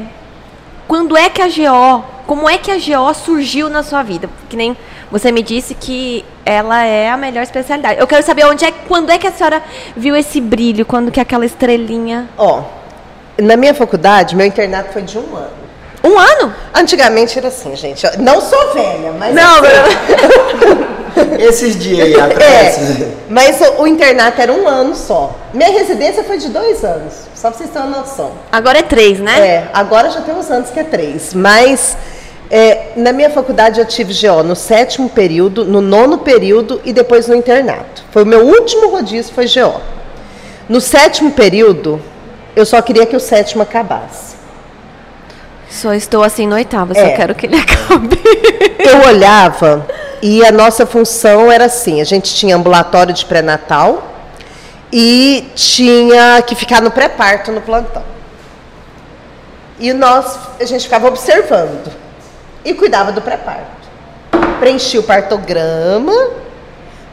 quando é que a GO, como é que a GO surgiu na sua vida? Que nem você me disse que ela é a melhor especialidade. Eu quero saber onde é, quando é que a senhora viu esse brilho, quando que aquela estrelinha.
Ó, na minha faculdade, meu internato foi de um ano.
Um ano?
Antigamente era assim, gente. Não sou velha, mas.
Não,
assim, *laughs*
Esses dias aí atrás.
É, mas o, o, internato era um ano só. Minha residência foi de dois anos, só pra vocês terem uma noção.
Agora é três, né?
É, agora já tem uns anos que é três. Mas é, na minha faculdade eu tive GO no sétimo período, no nono período e depois no internato. Foi o meu último rodízio, foi GO. No sétimo período, eu só queria que o sétimo acabasse.
Só estou assim no oitavo, só é. quero que ele *laughs* acabe.
Eu olhava e a nossa função era assim: a gente tinha ambulatório de pré-natal e tinha que ficar no pré-parto no plantão. E nós, a gente ficava observando e cuidava do pré-parto. Preenchia o partograma,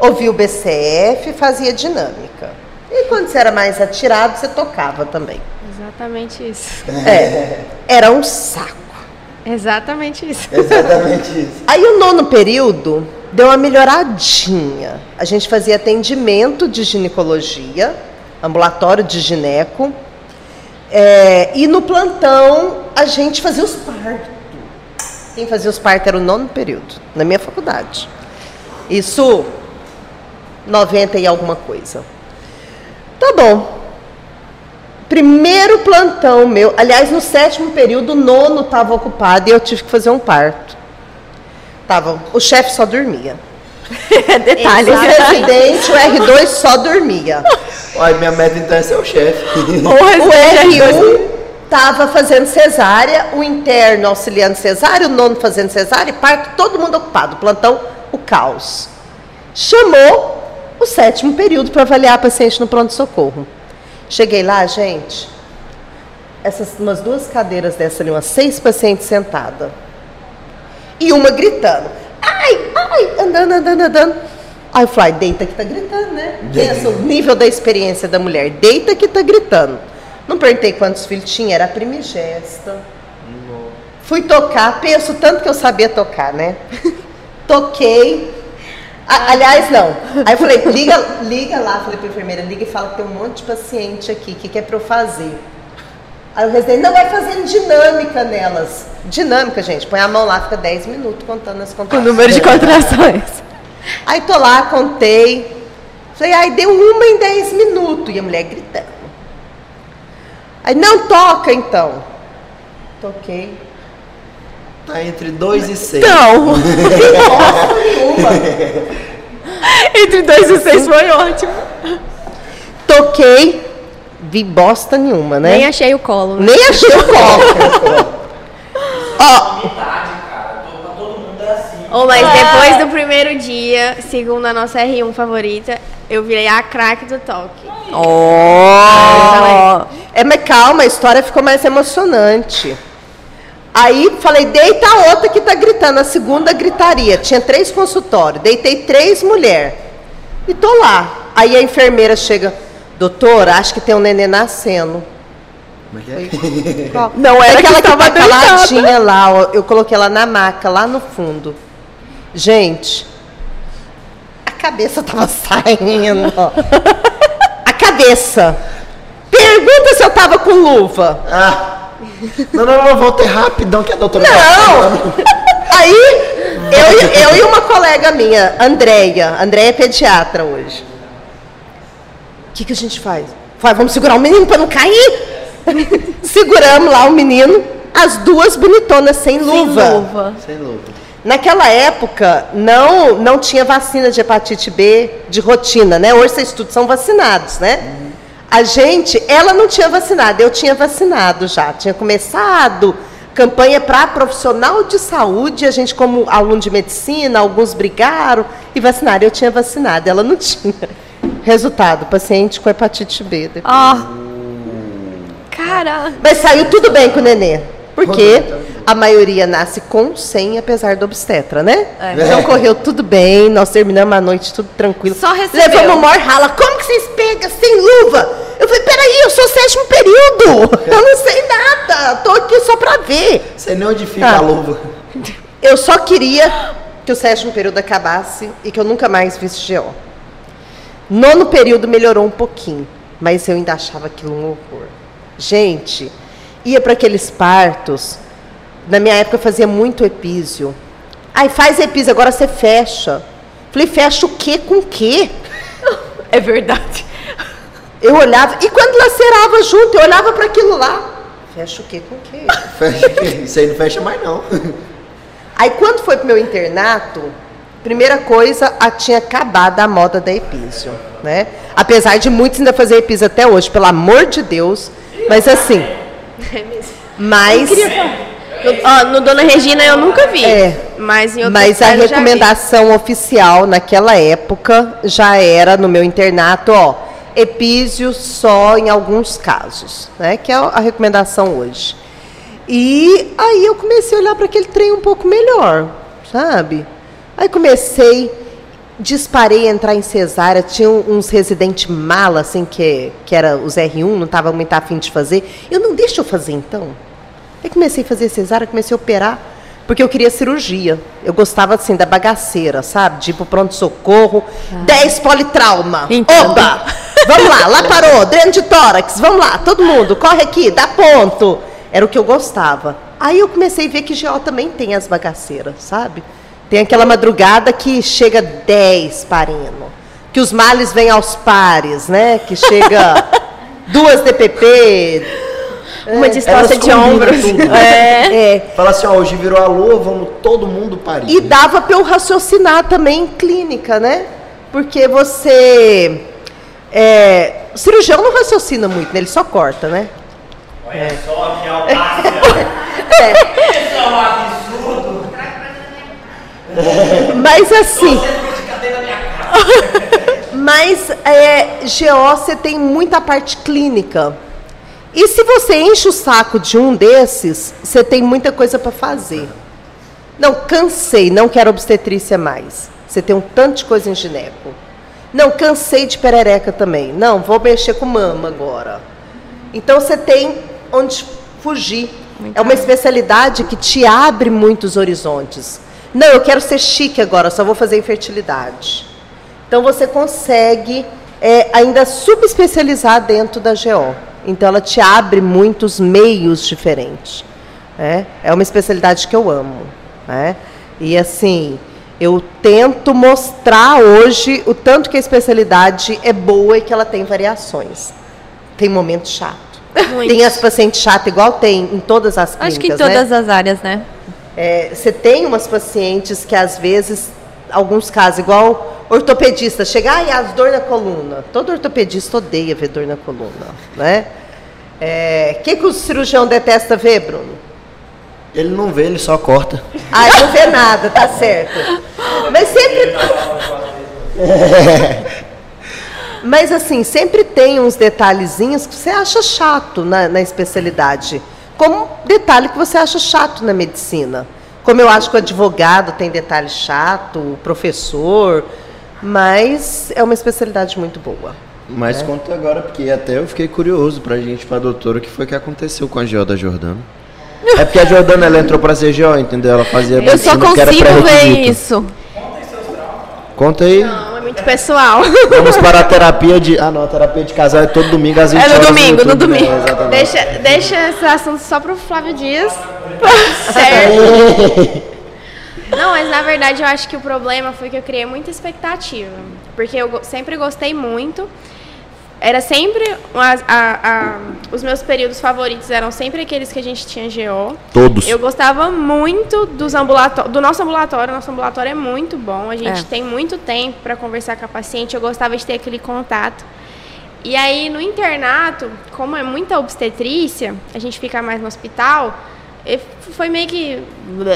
ouvia o BCF, fazia dinâmica. E quando você era mais atirado, você tocava também.
Exatamente isso.
É, era um saco.
Exatamente isso.
Exatamente isso.
Aí o nono período deu uma melhoradinha. A gente fazia atendimento de ginecologia, ambulatório de gineco, é, e no plantão a gente fazia os partos. Quem fazia os partos era o nono período, na minha faculdade. Isso, 90 e alguma coisa. Tá bom. Primeiro plantão meu, aliás, no sétimo período, o nono estava ocupado e eu tive que fazer um parto. Tava, o chefe só dormia. *laughs*
Detalhe. O
residente, o R2 só dormia.
Olha, minha meta então é ser o chefe. *laughs*
O R1 estava fazendo cesárea, o interno auxiliando cesárea, o nono fazendo cesárea, e parto, todo mundo ocupado. Plantão, o caos. Chamou o sétimo período para avaliar a paciente no pronto-socorro. Cheguei lá, gente, essas umas duas cadeiras dessa ali, umas seis pacientes sentadas. E uma gritando. Ai, ai, andando, andando, andando. Aí eu falei, deita que tá gritando, né? Pensa o nível da experiência da mulher. Deita que tá gritando. Não perguntei quantos filhos tinha, era primigesta. Fui tocar, penso tanto que eu sabia tocar, né? *laughs* Toquei. A- aliás, não. Aí eu falei, liga, liga lá, falei pra enfermeira, liga e fala que tem um monte de paciente aqui, o que, que é pra eu fazer? Aí o residente, não, vai fazendo dinâmica nelas. Dinâmica, gente, põe a mão lá, fica 10 minutos contando as
O
contrações.
número de contrações.
Aí tô lá, contei. Falei, ai, deu uma em 10 minutos. E a mulher gritando. Aí, não toca então. Toquei.
Tá entre 2 e 6.
Não, *laughs* *laughs* entre dois e seis foi ótimo.
Toquei, vi bosta nenhuma, né?
Nem achei o colo. né?
Nem achei o copo. *laughs* Ó,
Oh, mas depois do primeiro dia, segundo a nossa R1 favorita, eu virei a craque do toque.
Ó. É, mas calma, a história ficou mais emocionante. Aí falei, deita a outra que tá gritando, a segunda gritaria. Tinha três consultórios, deitei três mulheres. E tô lá. Aí a enfermeira chega, doutora, acho que tem um neném nascendo.
É é? *laughs*
Não era
Aquela
que
que
tava deitada.
caladinha lá, ó, eu coloquei ela na maca, lá no fundo. Gente, a cabeça tava *laughs* saindo. A cabeça. Pergunta se eu tava com luva.
Ah. Não, não, não, voltei rapidão que a doutora tá
Não! Aí, eu, e- eu e uma colega minha, Andréia, Andréia é pediatra hoje. O que, que a gente faz? Falei, vamos segurar o menino para não cair? *laughs* Seguramos lá o menino, as duas bonitonas sem
Sem
luva.
luva.
Sem luva.
Naquela época, não, não tinha vacina de hepatite B de rotina, né? Hoje vocês todos são vacinados, né? A gente, ela não tinha vacinado, eu tinha vacinado já. Tinha começado campanha para profissional de saúde, a gente como aluno de medicina, alguns brigaram e vacinaram. Eu tinha vacinado, ela não *laughs* tinha. Resultado, paciente com hepatite B.
Ó. Cara,
Mas saiu tudo bem com o nenê. Porque a maioria nasce com, sem, apesar do obstetra, né?
É.
Então correu tudo bem, nós terminamos a noite tudo tranquilo.
Só recebeu.
Levamos o maior rala. Como que vocês pegam sem luva? Eu falei, peraí, eu sou sétimo período. Eu não sei nada. Tô aqui só pra ver.
Sei nem onde fica
Ah.
a luva.
Eu só queria que o sétimo período acabasse e que eu nunca mais visse GO. Nono período melhorou um pouquinho, mas eu ainda achava aquilo um horror. Gente, ia para aqueles partos. Na minha época eu fazia muito epísio. Ai, faz epísio, agora você fecha. Falei, fecha o quê com o quê?
é verdade.
Eu olhava, e quando lacerava junto, eu olhava para aquilo lá. Fecha o quê com o quê? *laughs*
Fecha, isso aí não fecha mais não.
Aí quando foi pro meu internato, primeira coisa, a, tinha acabado a moda da epísio, né? Apesar de muitos ainda fazer epísio até hoje, pelo amor de Deus. Mas assim. Mas,
No, ó, no Dona Regina eu nunca vi.
É.
Mas
mas a recomendação oficial naquela época já era no meu internato, ó, epísio só em alguns casos, né? Que é a recomendação hoje. E aí eu comecei a olhar para aquele trem um pouco melhor, sabe? Aí comecei, disparei a entrar em cesárea, tinha uns residentes mala, assim, que, que era os R1, não estava muito afim de fazer. Eu não deixa eu fazer então. Aí comecei a fazer cesárea, comecei a operar, porque eu queria cirurgia. Eu gostava, assim, da bagaceira, sabe? De ir pro pronto-socorro, 10 politrauma.
Entendo.
Oba! Vamos lá, lá parou, dreno de tórax, vamos lá, todo mundo, corre aqui, dá ponto. Era o que eu gostava. Aí eu comecei a ver que GO também tem as bagaceiras, sabe? Tem aquela madrugada que chega 10 parindo. Que os males vêm aos pares, né? Que chega *laughs* duas DPP.
Uma distância
Elas
de ombros.
tudo.
É.
É,
Fala assim, ó, hoje virou a lua, vamos todo mundo parir.
E dava para eu raciocinar também em clínica, né? Porque você. É, o cirurgião não raciocina muito, né? ele só corta, né?
Olha só que *laughs* audácia!
É.
Isso é um absurdo!
Mas assim.
Casa! *laughs*
Mas é, GO você tem muita parte clínica. E se você enche o saco de um desses, você tem muita coisa para fazer. Não, cansei, não quero obstetrícia mais. Você tem um tanto de coisa em gineco. Não, cansei de perereca também. Não, vou mexer com mama agora. Então você tem onde fugir.
Muito
é uma especialidade que te abre muitos horizontes. Não, eu quero ser chique agora, só vou fazer infertilidade. Então você consegue é, ainda subespecializar dentro da GO. Então ela te abre muitos meios diferentes. né? É uma especialidade que eu amo. né? E assim, eu tento mostrar hoje o tanto que a especialidade é boa e que ela tem variações. Tem momento chato.
Muitos.
Tem as pacientes chatas, igual tem em todas as clínicas,
Acho que em
né?
todas as áreas, né?
É, você tem umas pacientes que às vezes, alguns casos, igual ortopedista, chega, ai, as dor na coluna. Todo ortopedista odeia ver dor na coluna, né? O que, que o cirurgião detesta ver, Bruno?
Ele não vê, ele só corta.
Ah, não vê nada, tá certo. Mas sempre. Mas assim, sempre tem uns detalhezinhos que você acha chato na, na especialidade. Como detalhe que você acha chato na medicina. Como eu acho que o advogado tem detalhe chato, o professor. Mas é uma especialidade muito boa.
Mas conta agora, porque até eu fiquei curioso pra gente, pra doutora, o que foi que aconteceu com a GO da Jordana. *laughs* É porque a Jordana, ela entrou pra ser GO, entendeu? Ela fazia
Eu só
medicina, que era
consigo ver isso.
Conta aí.
Não, muito pessoal. *laughs*
Vamos para a terapia de... Ah, não, a terapia de casal é todo domingo às 20
É no
horas
domingo, no
YouTube, né?
domingo.
Deixa, deixa esse assunto só pro Flávio Dias. *laughs* certo. *laughs* Não, mas na verdade eu acho que o problema foi que eu criei muita expectativa. Porque eu sempre gostei muito. Era sempre. as- a- a- os meus períodos favoritos eram sempre aqueles que a gente tinha GO.
Todos.
Eu gostava muito dos ambulatórios, do nosso ambulatório. Nosso ambulatório é muito bom. A gente
É.
tem muito tempo para conversar com a paciente. Eu gostava de ter aquele contato. E aí no internato, como é muita obstetrícia, a gente fica mais no hospital. e Foi meio que *laughs*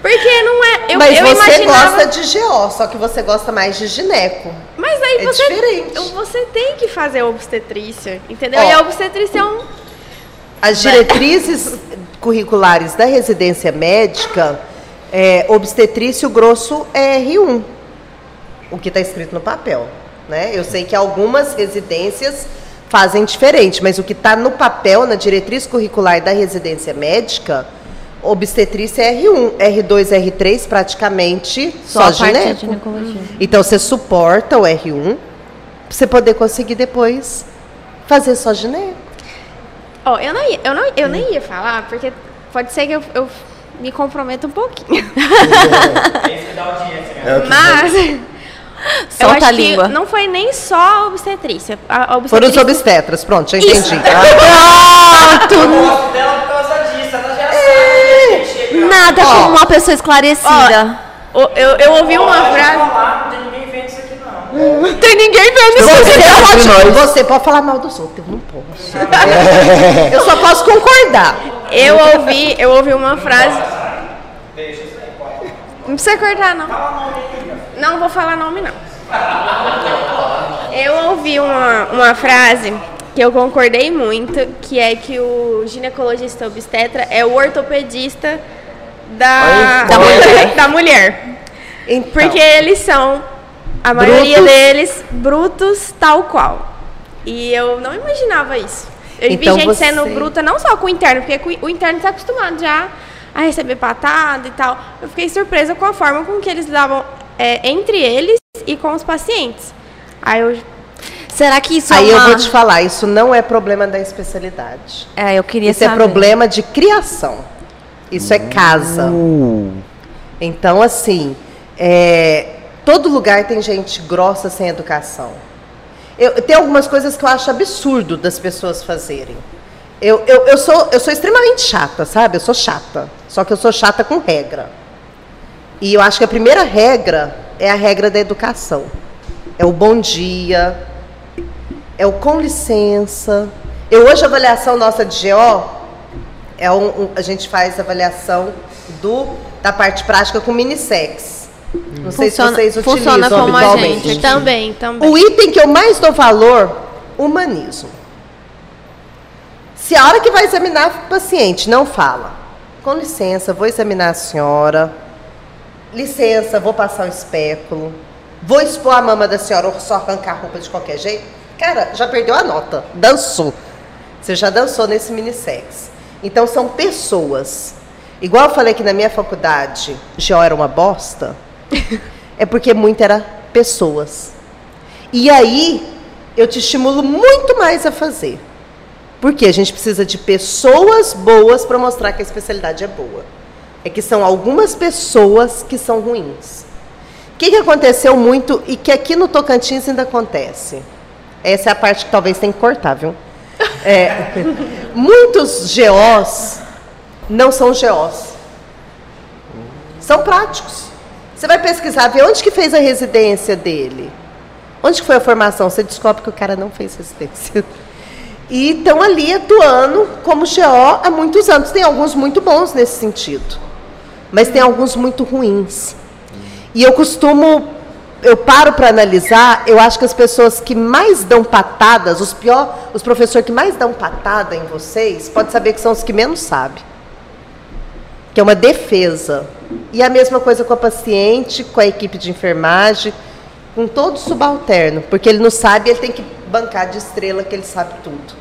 Porque não é. Eu,
Mas
eu
você
imaginava.
gosta de GO, só que você gosta mais de gineco.
Mas aí
É
você.
diferente.
Você tem que fazer obstetrícia, entendeu?
Ó.
E a obstetrícia é um.
As diretrizes curriculares da residência médica, é, obstetrício grosso é R1, o que está escrito no papel. Né? Eu sei que algumas residências fazem diferente, mas o que está no papel, na diretriz curricular da residência médica, obstetrícia é R1, R2, R3 praticamente só,
Só, a parte de
gineco.
ginecologia.
Então você suporta o R1 para você poder conseguir depois fazer só gineco.
Ó, eu, não ia, eu, não, eu nem ia falar, porque pode ser que eu, eu me comprometa um pouquinho. *laughs*
Esse que dá audiência, né?
É
Mas. eu
Solta
acho
a
que não foi nem só a obstetrícia. A, a
Foram os
obstetrícia
obstetras, pronto, já entendi. *laughs*
Eu gosto
Nada
Ó.
como uma pessoa esclarecida.
Eu, eu ouvi uma frase.
falar, não tem ninguém vendo isso aqui não.
Não tem ninguém vendo
pode,
nós.
você pode falar mal dos outros, eu não posso. *laughs* Eu só posso concordar.
Eu ouvi, eu ouvi uma frase. Não precisa cortar, não. Não vou falar nome, não. Eu ouvi uma, uma frase que eu concordei muito, que é que o ginecologista obstetra é o ortopedista da, da,
é?
mulher, da mulher.
Então,
Porque eles são, a maioria
Brutos.
deles, brutos tal qual. E eu não imaginava isso. Eu
Então
vi gente
você-
sendo bruta não só com o interno, porque o interno está acostumado já a receber patada e tal. Eu fiquei surpresa com a forma com que eles lidavam é, entre eles e com os pacientes. Aí eu.
Será que isso
aí
é
eu
uma...
vou te falar, isso não é problema da especialidade.
É, eu queria
Isso é
saber.
problema de criação. Isso é casa. Então, assim, é, todo lugar tem gente grossa sem educação. Eu, tem algumas coisas que eu acho absurdo das pessoas fazerem. Eu, eu, eu, sou, eu sou extremamente chata, sabe? Eu sou chata. Só que eu sou chata com regra. E eu acho que a primeira regra é a regra da educação. É o bom dia, é o com licença. Eu hoje a avaliação nossa de GO é um, um- a gente faz avaliação do da parte prática com minissex. Não sei se
Funciona-
vocês
funciona
utilizam
como a gente.
Também, também.
O item que eu mais dou valor, humanismo. Se a hora que vai examinar o paciente não fala, com licença, vou examinar a senhora. licença, vou passar o espéculo, vou expor a mama da senhora ou só arrancar a roupa de qualquer jeito. Cara, já perdeu a nota, dançou. Você já dançou nesse minissex. Então são pessoas. Igual eu falei que na minha faculdade já era uma bosta, *laughs* é porque muito era pessoas. E aí eu te estimulo muito mais a fazer. Porque a gente precisa de pessoas boas para mostrar que a especialidade é boa. É que são algumas pessoas que são ruins. O que, que aconteceu muito e que aqui no Tocantins ainda acontece? Essa é a parte que talvez tenha que cortar, viu? É, muitos GOs não são GOs. São práticos. Você vai pesquisar, ver onde que fez a residência dele. Onde que foi a formação? Você descobre que o cara não fez residência. E estão ali atuando como GO há muitos anos. Tem alguns muito bons nesse sentido. Mas tem alguns muito ruins. E eu costumo eu paro para analisar, eu acho que as pessoas que mais dão patadas, os pior, os professores que mais dão patada em vocês, pode saber que são os que menos sabem. Que é uma defesa. E a mesma coisa com a paciente, com a equipe de enfermagem, com todo subalterno, porque ele não sabe, ele tem que bancar de estrela que ele sabe tudo.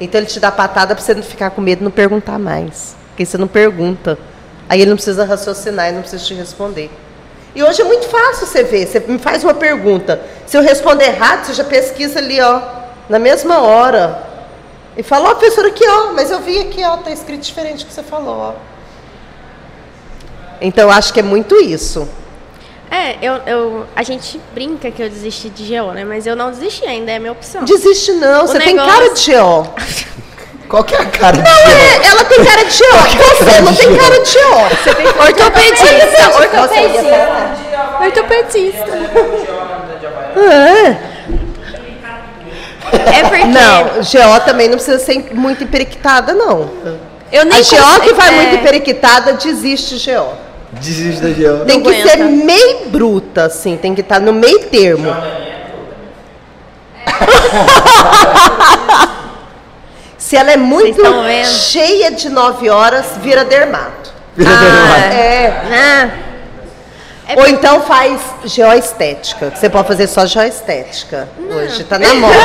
Então ele te dá patada para você não ficar com medo não perguntar mais. Porque você não pergunta. Aí ele não precisa raciocinar e não precisa te responder. E hoje é muito fácil você ver. Você me faz uma pergunta. Se eu responder errado, você já pesquisa ali, ó, na mesma hora. E fala, ó, oh, professora, aqui, ó, mas eu vi aqui, ó, tá escrito diferente do que você falou, ó. Então, eu acho que é muito isso.
É, eu, eu, a gente brinca que eu desisti de GO, né? Mas eu não desisti ainda, é a minha opção.
Desiste não, o você negócio... tem cara de GO. *laughs*
Qual que é a cara de
Não, é, ela tem cara de GO. É você não tem cara de GO. Você tem
ortopedista. Ortopedista. Ortopedista.
É. É porque... Não, GO também não precisa ser muito emperiquitada, não. Eu nem a GO que vai é... muito emperiquitada desiste GO.
Desiste da GO.
Tem que ser meio bruta, assim, tem que estar no meio termo. *laughs* Se ela é muito cheia de nove horas, vira dermato. Vira ah, dermato. É. é. é. Ou então faz geoestética. Você pode fazer só geoestética. Não. Hoje tá na moda. *laughs*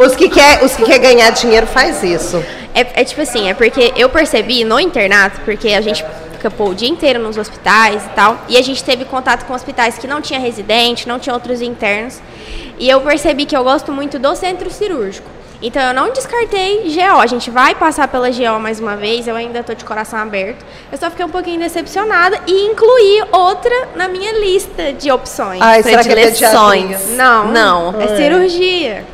É. Os que quer, os que quer ganhar dinheiro faz isso.
É, é tipo assim, é porque eu percebi no internato, porque a gente fica pô, o dia inteiro nos hospitais e tal. E a gente teve contato com hospitais que não tinha residente, não tinha outros internos. E eu percebi que eu gosto muito do centro cirúrgico. Então eu não descartei GO. A gente vai passar pela GO mais uma vez, eu ainda estou de coração aberto. Eu só fiquei um pouquinho decepcionada e incluí outra na minha lista de opções.
Ai, será que é
Não, não, é cirurgia.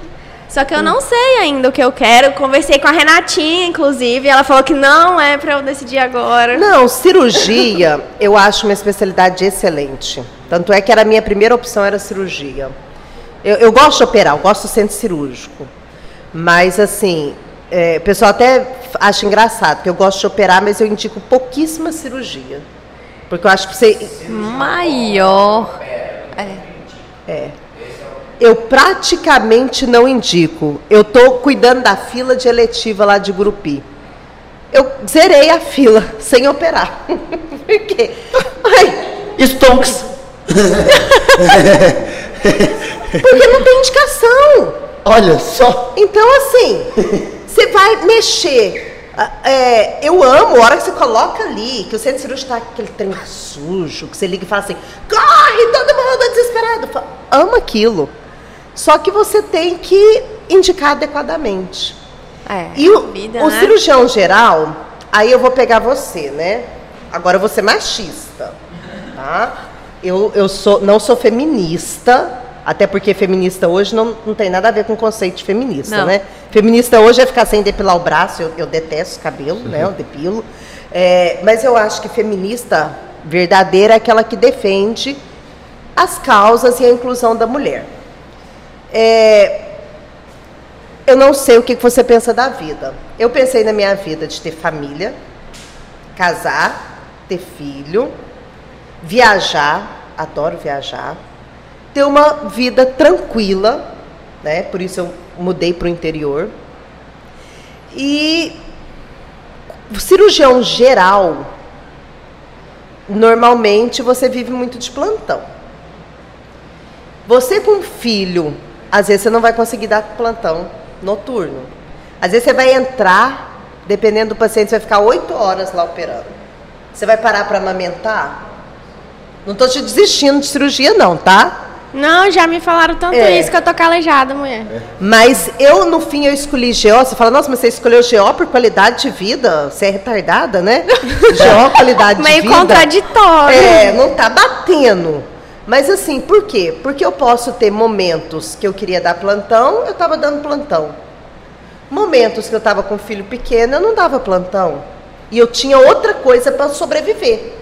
Só que eu não sei ainda o que eu quero. Conversei com a Renatinha, inclusive, ela falou que não é para eu decidir agora.
Não, cirurgia eu acho uma especialidade excelente. Tanto é que era a minha primeira opção era cirurgia. Eu, eu gosto de operar, eu gosto do centro cirúrgico. Mas, assim, é, o pessoal até acha engraçado, porque eu gosto de operar, mas eu indico pouquíssima cirurgia. Porque eu acho que você.
Maior. É.
É. Eu praticamente não indico. Eu estou cuidando da fila de eletiva lá de Grupi. Eu zerei a fila *laughs* sem operar. *laughs* Por quê?
Ai. Stonks. *laughs*
Porque não tem indicação.
Olha só.
Então, assim, *laughs* você vai mexer. Ah, é, eu amo a hora que você coloca ali, que o centro cirúrgico está aquele trem sujo, que você liga e fala assim, corre, todo mundo desesperado. Falo, amo aquilo. Só que você tem que indicar adequadamente. É, e o, vida, o né? cirurgião geral, aí eu vou pegar você, né? Agora eu vou ser machista. Tá? Eu, eu sou, não sou feminista, até porque feminista hoje não, não tem nada a ver com o conceito de feminista, não. né? Feminista hoje é ficar sem depilar o braço, eu, eu detesto cabelo, uhum. né? Eu depilo. É, mas eu acho que feminista verdadeira é aquela que defende as causas e a inclusão da mulher. É, eu não sei o que você pensa da vida. Eu pensei na minha vida de ter família, casar, ter filho, viajar, adoro viajar ter uma vida tranquila, né? Por isso eu mudei para o interior. E o cirurgião geral, normalmente você vive muito de plantão. Você com filho, às vezes você não vai conseguir dar plantão noturno. Às vezes você vai entrar, dependendo do paciente, você vai ficar oito horas lá operando. Você vai parar para amamentar? Não estou te desistindo de cirurgia, não, tá?
Não, já me falaram tanto
É.
isso que eu tô calejada, mulher.
Mas eu, no fim, eu escolhi GO. Você fala, nossa, mas você escolheu GO por qualidade de vida? Você é retardada, né? *laughs* GO, qualidade de
Meio
vida.
contraditório.
É, não tá batendo. Mas assim, por quê? Porque eu posso ter momentos que eu queria dar plantão, eu estava dando plantão. Momentos que eu estava com um filho pequeno, eu não dava plantão. E eu tinha outra coisa para sobreviver.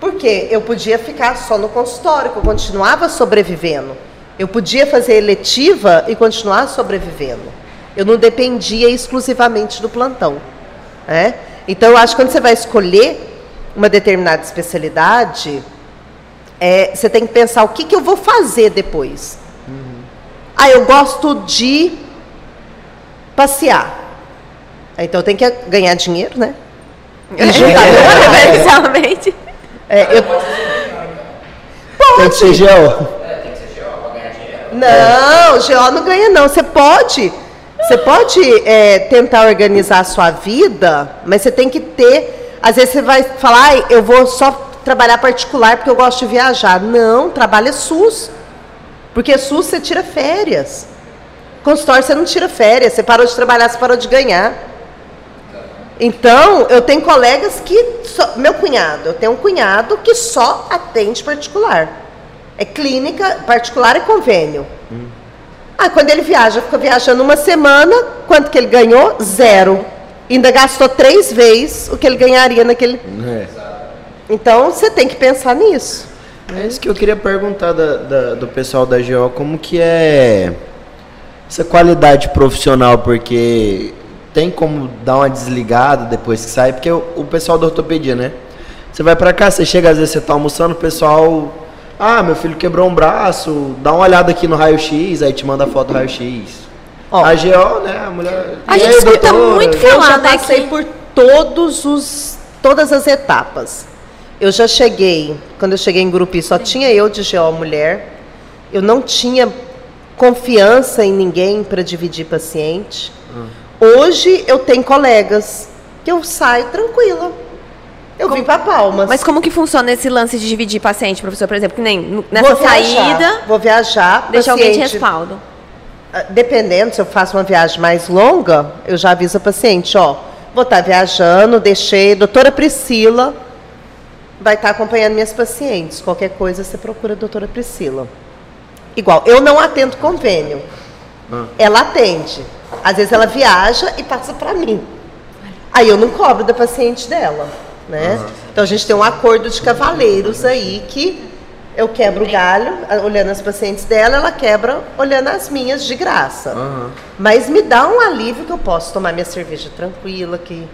Porque eu podia ficar só no consultório, que eu continuava sobrevivendo. Eu podia fazer eletiva e continuar sobrevivendo. Eu não dependia exclusivamente do plantão. né? Então, eu acho que quando você vai escolher uma determinada especialidade, é, você tem que pensar o que, que eu vou fazer depois. Ah, eu gosto de passear. Então, eu tenho que ganhar dinheiro, né? E juntar
Especialmente.
É, eu,
Tem que ser gel.
Não, GO não ganha não. Você pode, você pode é, tentar organizar a sua vida, mas você tem que ter. Às vezes você vai falar, "Ai, eu vou só trabalhar particular porque eu gosto de viajar. Não, trabalha SUS. Porque SUS você tira férias. Consultório você não tira férias. Você parou de trabalhar, você parou de ganhar. Então, eu tenho colegas que. só- meu cunhado, eu tenho um cunhado que só atende particular. É clínica, particular e convênio. Ah, quando ele viaja, fica viajando uma semana, quanto que ele ganhou? Zero. Ainda gastou três vezes o que ele ganharia naquele.
É.
Então, você tem que pensar nisso.
É isso que eu queria perguntar da- da- do pessoal da GO, como que é essa qualidade profissional, porque tem como dar uma desligada depois que sai, porque o, o pessoal da ortopedia, né? Você vai pra cá, você chega, às vezes você tá almoçando, o pessoal, ah, meu filho quebrou um braço, dá uma olhada aqui no raio-x, aí te manda a foto do raio-x.
Ó.
a GO, né, a mulher...
A
"E
gente
aí,
escuta
doutora?"
muito
Eu já
falar, né,
passei por todos os, todas as etapas. Eu já cheguei, quando eu cheguei em Grupi, só tinha eu de GO mulher. Eu não tinha confiança em ninguém para dividir paciente. Hoje eu tenho colegas que eu saio tranquila. Eu vim para Palmas.
Mas como que funciona esse lance de dividir paciente, professor? Por exemplo, que nem nessa
Vou viajar,
saída,
vou viajar,
deixa alguém de
paciente-
respaldo.
Ah, Dependendo, se eu faço uma viagem mais longa, eu já aviso a paciente, ó, vou estar viajando, deixei, doutora Priscila vai estar acompanhando minhas pacientes. Qualquer coisa você procura a doutora Priscila. Igual, eu não atendo convênio. Ela atende. Às vezes ela viaja e passa para mim. Aí eu não cobro da paciente dela, né? Então a gente tem um acordo de cavaleiros aí que eu quebro o galho olhando as pacientes dela, ela quebra olhando as minhas de graça.
Aham.
Mas me dá um alívio que eu posso tomar minha cerveja tranquila, que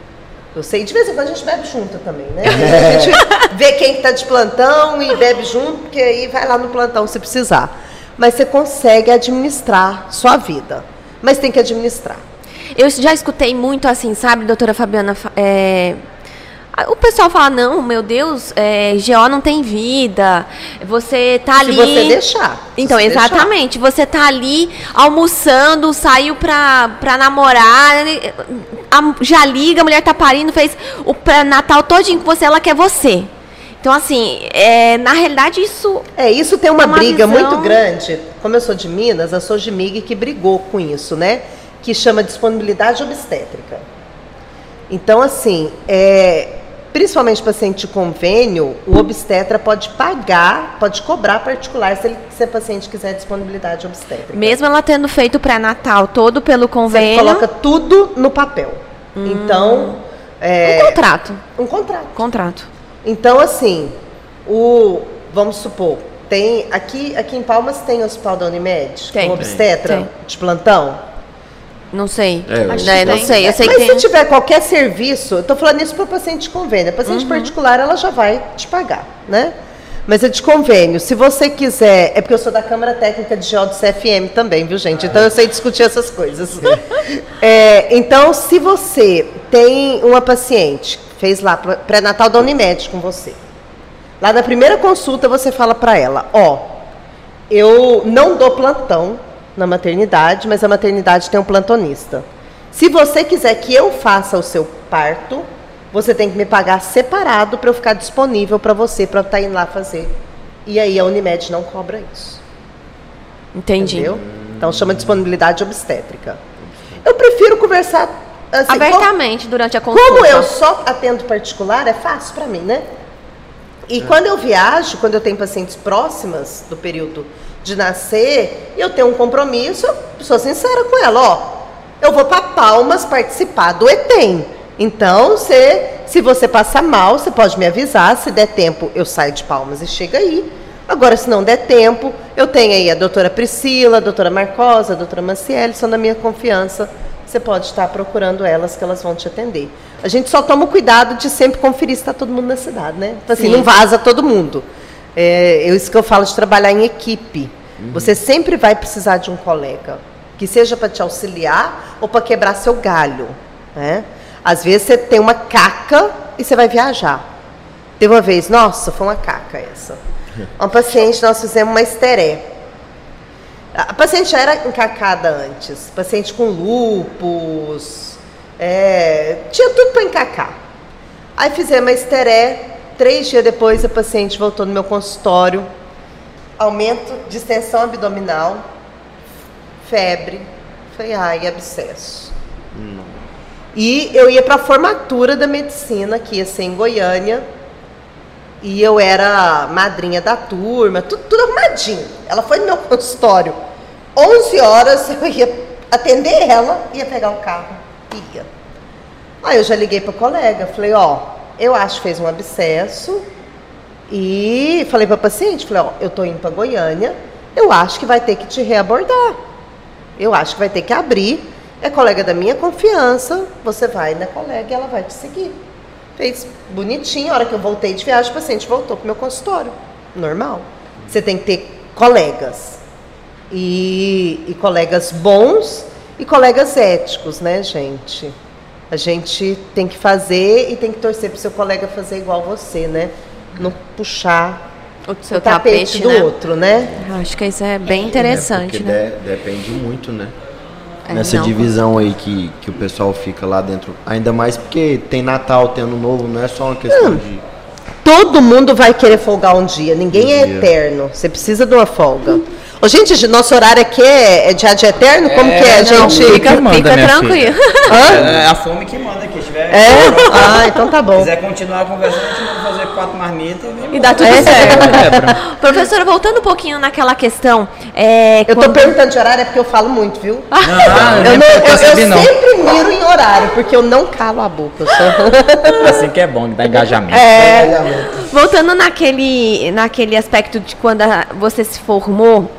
eu sei, de vez em quando a gente bebe junto também, né? *laughs* A gente vê quem que tá de plantão e bebe junto, porque aí vai lá no plantão se precisar. Mas você consegue administrar sua vida. Mas tem que administrar.
Eu já escutei muito assim, sabe, doutora Fabiana? fa- é, O pessoal fala, não, meu Deus, é, GO não tem vida. Você tá
Se
ali.
você deixar. se
Então,
você deixar.
exatamente. Você tá ali almoçando, saiu pra, pra namorar, já liga, a mulher tá parindo, fez o pré-natal todinho com você, ela quer você. Então, assim, é, na realidade, isso.
É, isso tem uma,
É uma
briga
visão-
muito grande. Como eu sou de Minas, eu sou de MIG que brigou com isso, né? Que chama disponibilidade obstétrica. Então, assim, é, principalmente paciente de convênio, o obstetra pode pagar, pode cobrar particular se, ele, se a paciente quiser disponibilidade obstétrica.
Mesmo ela tendo feito o pré-natal todo pelo
Você
convênio.
coloca tudo no papel. Então, é,
Um contrato.
um contrato.
Contrato.
Então, assim, o, vamos supor, tem aqui, aqui em Palmas tem o hospital da Unimed,
Tem.
com obstetra
Tem.
de plantão.
Não sei.
É, eu
Né,
acho
que
não sei. Eu sei
Mas
que
se
tem.
tiver qualquer serviço, eu tô falando isso para paciente de convênio. A paciente
Uhum.
particular, ela já vai te pagar, né? Mas é de convênio. Se você quiser, é porque eu sou da Câmara Técnica de Geó do CFM também, viu, gente? Então eu sei discutir essas coisas. *laughs* É, então, se você tem uma paciente, fez lá pré-natal da Unimed com você, Lá na primeira consulta você fala para ela, ó, eu não dou plantão na maternidade, mas a maternidade tem um plantonista. Se você quiser que eu faça o seu parto, você tem que me pagar separado para eu ficar disponível para você para estar indo lá fazer. E aí a Unimed não cobra isso.
Entendi.
Entendeu? Então chama disponibilidade obstétrica. Eu prefiro conversar assim,
Abertamente durante a consulta.
como eu só atendo particular, é fácil para mim, né? E quando eu viajo, quando eu tenho pacientes próximas do período de nascer, eu tenho um compromisso, eu sou sincera com ela, ó, eu vou para Palmas participar do ETEM. Então, você, se você passar mal, você pode me avisar, se der tempo, eu saio de Palmas e chego aí. Agora, se não der tempo, eu tenho aí a doutora Priscila, a doutora Marcosa, a doutora Manciele, são da minha confiança. Você pode estar procurando elas, que elas vão te atender. A gente só toma o cuidado de sempre conferir se está todo mundo na cidade, né? Então, assim,
Sim.
não vaza todo mundo. É eu- isso que eu falo de trabalhar em equipe. Você sempre vai precisar de um colega, que seja para te auxiliar ou para quebrar seu galho. Né? Às vezes você tem uma caca e você vai viajar. Teve uma vez, nossa, foi uma caca essa. *laughs* Uma paciente, nós fizemos uma esteré. A paciente já era encacada antes. Paciente com lupus. é, tinha tudo para encacar. Aí fizemos a esteré. Três dias depois, a paciente voltou no meu consultório. Aumento de extensão abdominal. Febre. Falei, ai, abscesso. E eu ia para a formatura da medicina, que ia ser em Goiânia. E eu era madrinha da turma, tudo, tudo arrumadinho. Ela foi no meu consultório. 11 horas *laughs* eu ia atender ela, ia pegar o carro, ia. Aí eu já liguei para colega, falei, ó, eu acho que fez um abscesso. E falei para paciente, falei, ó, eu tô indo para Goiânia, eu acho que vai ter que te reabordar. Eu acho que vai ter que abrir. É colega da minha confiança, você vai na colega e ela vai te seguir. Fez bonitinho, a hora que eu voltei de viagem, o paciente voltou pro meu consultório. Normal. Você tem que ter colegas. E, e colegas bons e colegas éticos, né, gente? A gente tem que fazer e tem que torcer pro seu colega fazer igual você, né? Não puxar
O seu
o tapete,
tapete,
do
né?
outro, né?
Eu Acho que isso é bem interessante,
É,
né?
de- depende muito, né?
É,
Nessa
não.
divisão aí que, que o pessoal fica lá dentro. Ainda mais porque tem Natal, tem Ano Novo, não é só uma questão de.
Todo mundo vai querer folgar um dia, ninguém é
Um dia.
eterno. Você precisa de uma folga. Ô, gente, nosso horário aqui é, é dia de eterno? Como que é,
não,
gente?
fica- manda,
fica tranquilo.
É a fome que manda aqui. Se tiver,
É? Ah, então tá bom.
quiser continuar conversando, a gente vai fazer quatro marmitas e
E dá tudo
É.
certo.
É. *laughs*
Professora, voltando um pouquinho naquela questão. É,
Eu tô
quando-
perguntando de horário é porque eu falo muito, viu?
Ah,
eu,
eu,
não, eu, eu
não.
sempre miro em horário, porque eu não calo a boca. Sou...
Assim que é bom, que dá engajamento.
É,
Voltando naquele, naquele aspecto de quando a- você se formou,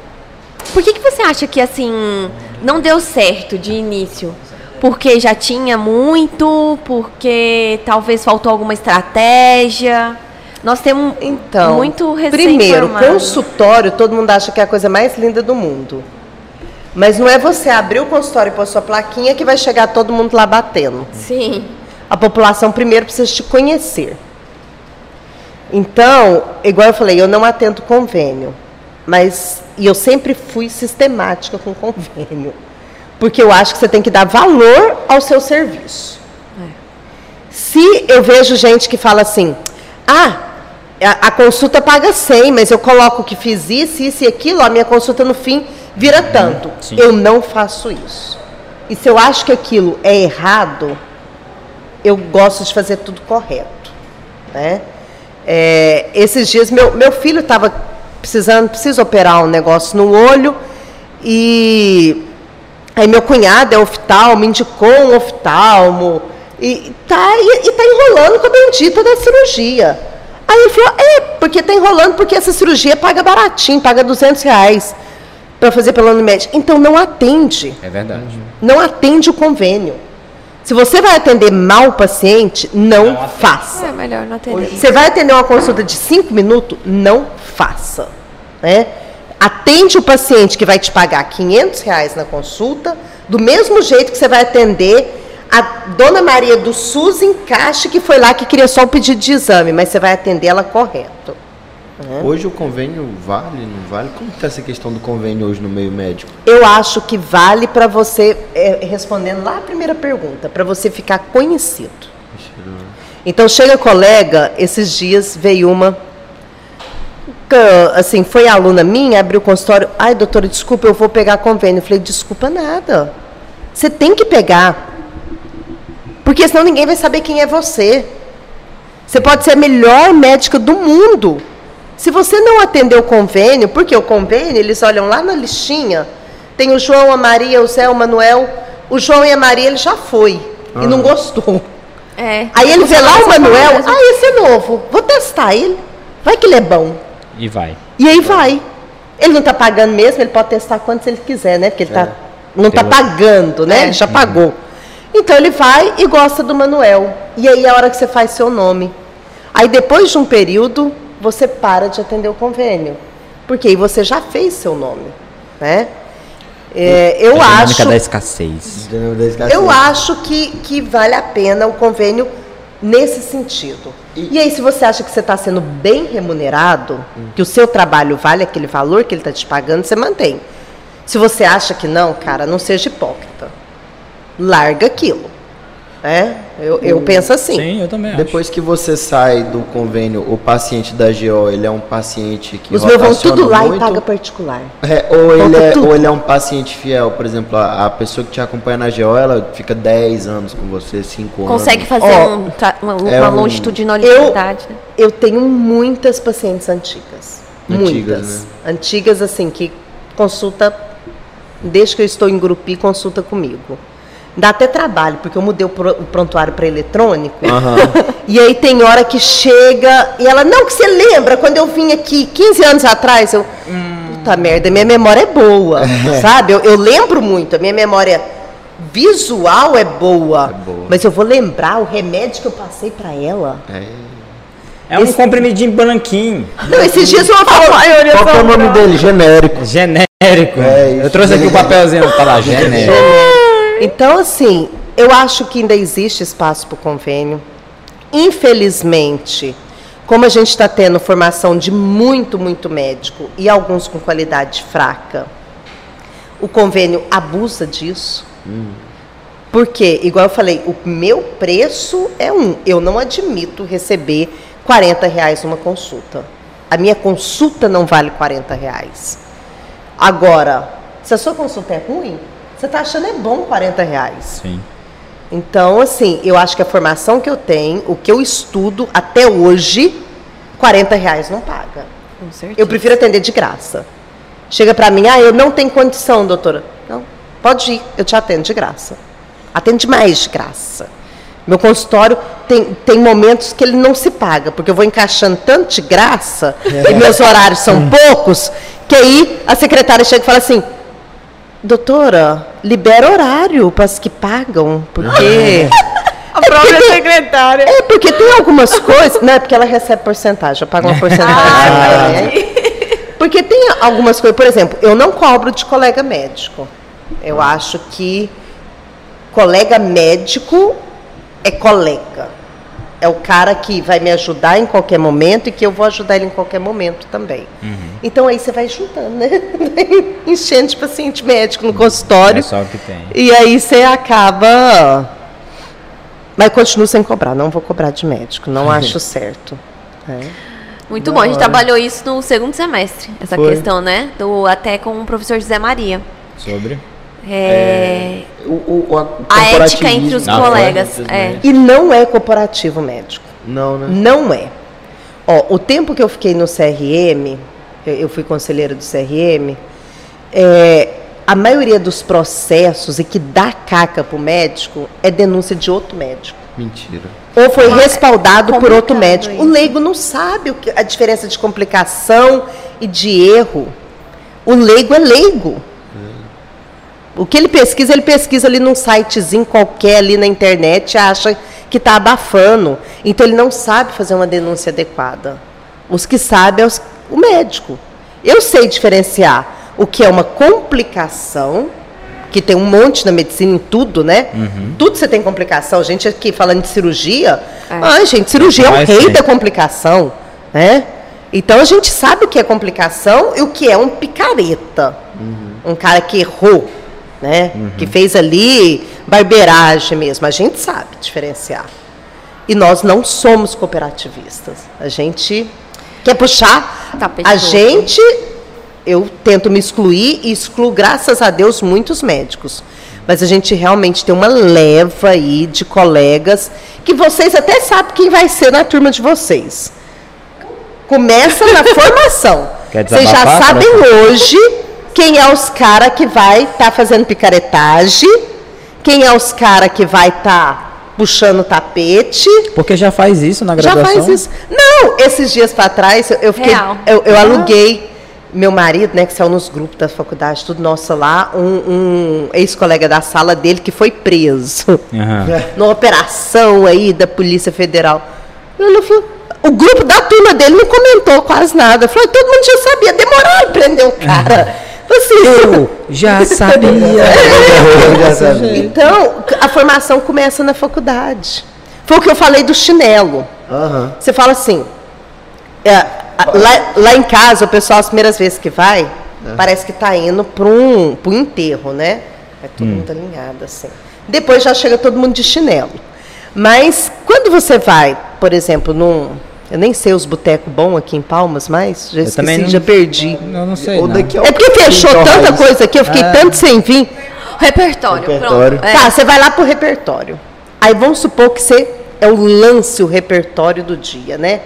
por que, que você acha que assim não deu certo de início? Porque já tinha muito, porque talvez faltou alguma estratégia. Nós temos
então,
muito
primeiro, consultório, todo mundo acha que é a coisa mais linda do mundo. Mas não é você abrir o consultório e pôr sua plaquinha que vai chegar todo mundo lá batendo.
Sim.
A população primeiro precisa te conhecer. Então, igual eu falei, eu não atendo convênio, mas e eu sempre fui sistemática com convênio, porque eu acho que você tem que dar valor ao seu serviço. Se eu vejo gente que fala assim, ah, a, a consulta paga 100, mas eu coloco que fiz isso, isso e aquilo, a minha consulta no fim vira tanto.
sim.
Eu não faço isso. E se eu acho que aquilo é errado, eu gosto de fazer tudo correto. Né? É, esses dias, meu, meu filho estava precisando, precisa operar um negócio no olho, e aí meu cunhado é oftalmo, me indicou um oftalmo, e tá, e, e tá enrolando com a bendita da cirurgia. Aí ele falou, é, porque tá enrolando porque essa cirurgia paga baratinho, paga 200 reais para fazer pela Unimed. Então não atende
É verdade.
não atende o convênio. Se você vai atender mal o paciente, não,
Não
faça.
É melhor não atender.
Você vai atender uma consulta de 5 minutos, não faça. Né? Atende o paciente que vai te pagar 500 reais na consulta, do mesmo jeito que você vai atender a Dona Maria do SUS em caixa, que foi lá que queria só o pedido de exame, mas você vai atender ela correto.
Hoje o convênio vale, não vale? Como está essa questão do convênio hoje no meio médico?
Eu acho que vale para você, é, respondendo lá a primeira pergunta, para você ficar conhecido. Então chega colega, esses dias veio uma, assim, foi aluna minha, abriu o consultório, ai doutora, desculpa, eu vou pegar convênio. Eu falei, desculpa nada. Você tem que pegar. Porque senão ninguém vai saber quem é você. Você pode ser a melhor médica do mundo. Se você não atender o convênio, porque o convênio, eles olham lá na listinha, tem o João, a Maria, o Zé, o Manuel. O João e a Maria, ele já foi e não gostou.
É.
Aí ele vê lá o Manuel, ah, esse é novo, vou testar ele. Vai que ele é bom.
E vai.
E aí vai. Ele não está pagando mesmo, ele pode testar quantos ele quiser, né? Porque ele tá, não está pagando, né?
É.
Ele já pagou. Então ele vai e gosta do Manuel. E aí é a hora que você faz seu nome. Aí depois de um período, você para de atender o convênio. Porque aí você já fez seu nome, né? É, eu
A dinâmica
acho
da escassez.
eu acho que, que vale a pena o convênio nesse sentido. E, aí, se você acha que você está sendo bem remunerado, que o seu trabalho vale aquele valor que ele está te pagando, você mantém. Se você acha que não, cara, não seja hipócrita. Larga aquilo. Né? Eu, eu penso assim.
Sim, eu também acho.
Depois que você sai do convênio, o paciente da GO, ele é um paciente que
Os meus vão tudo lá
muito?
e paga particular.
É, ou, ele é,
tudo.
ou ele é um paciente fiel, por exemplo, a, a pessoa que te acompanha na GO, ela fica 10 anos com você, 5 anos.
Consegue fazer
Ó,
um uma,
é
uma
um-
longitudinalidade, né?
Eu tenho muitas pacientes antigas.
Antigas,
muitas.
né?
Antigas, assim, que consulta, desde que eu estou em grupi, consulta comigo. Dá até trabalho, porque eu mudei o, pro- o prontuário para eletrônico.
Aham. *laughs*
E aí tem hora que chega e ela, não, que você lembra, quando eu vim aqui 15 anos atrás, eu. Puta merda, minha memória é boa, *laughs* sabe? Eu, eu lembro muito, a minha memória visual é boa,
É boa.
Mas eu vou lembrar o remédio que eu passei para ela.
É um comprimidinho branquinho.
Não, esses dias uma falou.
Qual é o nome dele? Genérico.
Genérico.
É,
eu trouxe aqui o papelzinho, tá lá, *laughs* genérico.
Então, assim, eu acho que ainda existe espaço para o convênio. Infelizmente, como a gente está tendo formação de muito, muito médico e alguns com qualidade fraca, o convênio abusa disso. Porque, igual eu falei, o meu preço é um. Eu não admito receber 40 reais uma consulta. A minha consulta não vale 40 reais. Agora, se a sua consulta é ruim, você está achando é bom 40 reais.
Sim.
Então, assim, eu acho que a formação que eu tenho, o que eu estudo até hoje, 40 reais não paga.
Com certeza.
Eu prefiro atender de graça. Chega pra mim, ah, eu não tenho condição, doutora. Não, pode ir, eu te atendo de graça. Atendo demais de graça. Meu consultório tem, tem momentos que ele não se paga, porque eu vou encaixando tanto de graça, e meus horários são poucos, que aí a secretária chega e fala assim, doutora, libera horário para as que pagam, porque... *laughs*
A própria secretária.
É, porque tem algumas coisas, né? Porque ela recebe porcentagem, eu pago uma porcentagem.
Ah,
né? Porque tem algumas coisas, por exemplo, eu não cobro de colega médico. Eu acho que colega médico é colega. É o cara que vai me ajudar em qualquer momento e que eu vou ajudar ele em qualquer momento também. Então aí você vai juntando, né? *laughs* Enchendo de paciente médico no consultório.
É só o que tem.
E aí você acaba. Mas continuo sem cobrar, não vou cobrar de médico, não *laughs* acho certo. É.
Muito bom, a gente trabalhou isso no segundo semestre, essa
Foi.
questão, né? Do, até com o professor José Maria.
Sobre?
É,
O, o, o,
a ética entre os colegas.
foi,
É.
E não é corporativo médico.
Não, né?
Não é. Ó, o tempo que eu fiquei no CRM, eu, eu fui conselheira do CRM, é, a maioria dos processos e que dá caca pro médico é denúncia de outro médico.
Mentira.
Ou foi
Mas é
respaldado por outro médico. O
isso.
leigo não sabe o que- a diferença de complicação e de erro. O leigo é leigo. O que ele pesquisa, ele pesquisa ali num sitezinho qualquer ali na internet e acha que está abafando. Então ele não sabe fazer uma denúncia adequada. Os que sabem é os- o médico. Eu sei diferenciar o que é uma complicação, que tem um monte na medicina em tudo, né? Tudo você tem complicação. Gente aqui falando de cirurgia.
É.
Ai, gente, cirurgia é o rei
tem.
da complicação, né? Então a gente sabe o que é complicação e o que é um picareta. Um cara que errou, né? Que fez ali barbeiragem mesmo. A gente sabe diferenciar. E nós não somos cooperativistas. A gente quer puxar.
Tapete
a gente, eu tento me excluir e excluo, graças a Deus, muitos médicos. Mas a gente realmente tem uma leva aí de colegas que vocês até sabem quem vai ser na turma de vocês. Começa na *laughs* formação. Vocês já sabem hoje quem é os cara que vai estar fazendo picaretagem, quem é os cara que vai estar puxando tapete.
Porque já faz isso na
Já
graduação.
faz isso. Não, esses dias para trás eu, eu fiquei,
Real.
eu, eu aluguei meu marido, né, que saiu nos grupos da faculdade, tudo nossa lá, um, um ex-colega da sala dele que foi preso
Aham. *laughs*
numa operação aí da Polícia Federal. Eu não fui- o grupo da turma dele não comentou quase nada. Falou, todo mundo já sabia, demoraram prender o cara. Assim, *laughs*
Eu já sabia.
Eu já sabia.
então, a formação começa na faculdade. Foi o que eu falei do chinelo.
Aham.
Você fala assim, é, lá, lá em casa, o pessoal, as primeiras vezes que vai, parece que está indo para um, pra um enterro, né? É todo mundo alinhado, assim. Depois já chega todo mundo de chinelo. Mas quando você vai, por exemplo, num. Eu nem sei os botecos bons aqui em Palmas, mas já esqueci,
também não-
já perdi.
Eu não sei.
Ou
não.
daqui
É porque fechou
Então,
tanta coisa aqui, eu fiquei tanto sem vir.
Repertório,
Repertório.
pronto. É.
Tá, você vai lá pro repertório. Aí vamos supor que você é o lance, o repertório do dia, né?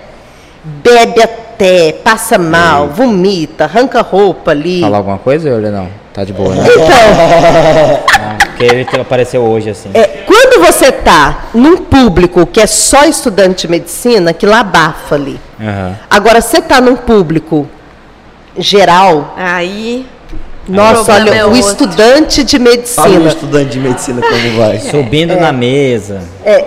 Bebe até, passa mal, vomita, arranca roupa ali.
Falar alguma coisa ou não? Tá de boa, né?
Então, *laughs*
Ah, Porque ele apareceu hoje, assim.
é, você tá num público que é só estudante de medicina, que lá abafa ali.
Aham.
Agora, você tá num público geral,
Aí.
nossa, olha,
é
o
outro.
estudante de
Fala um
medicina.
estudante de medicina como vai. *laughs*
Subindo na mesa.
É.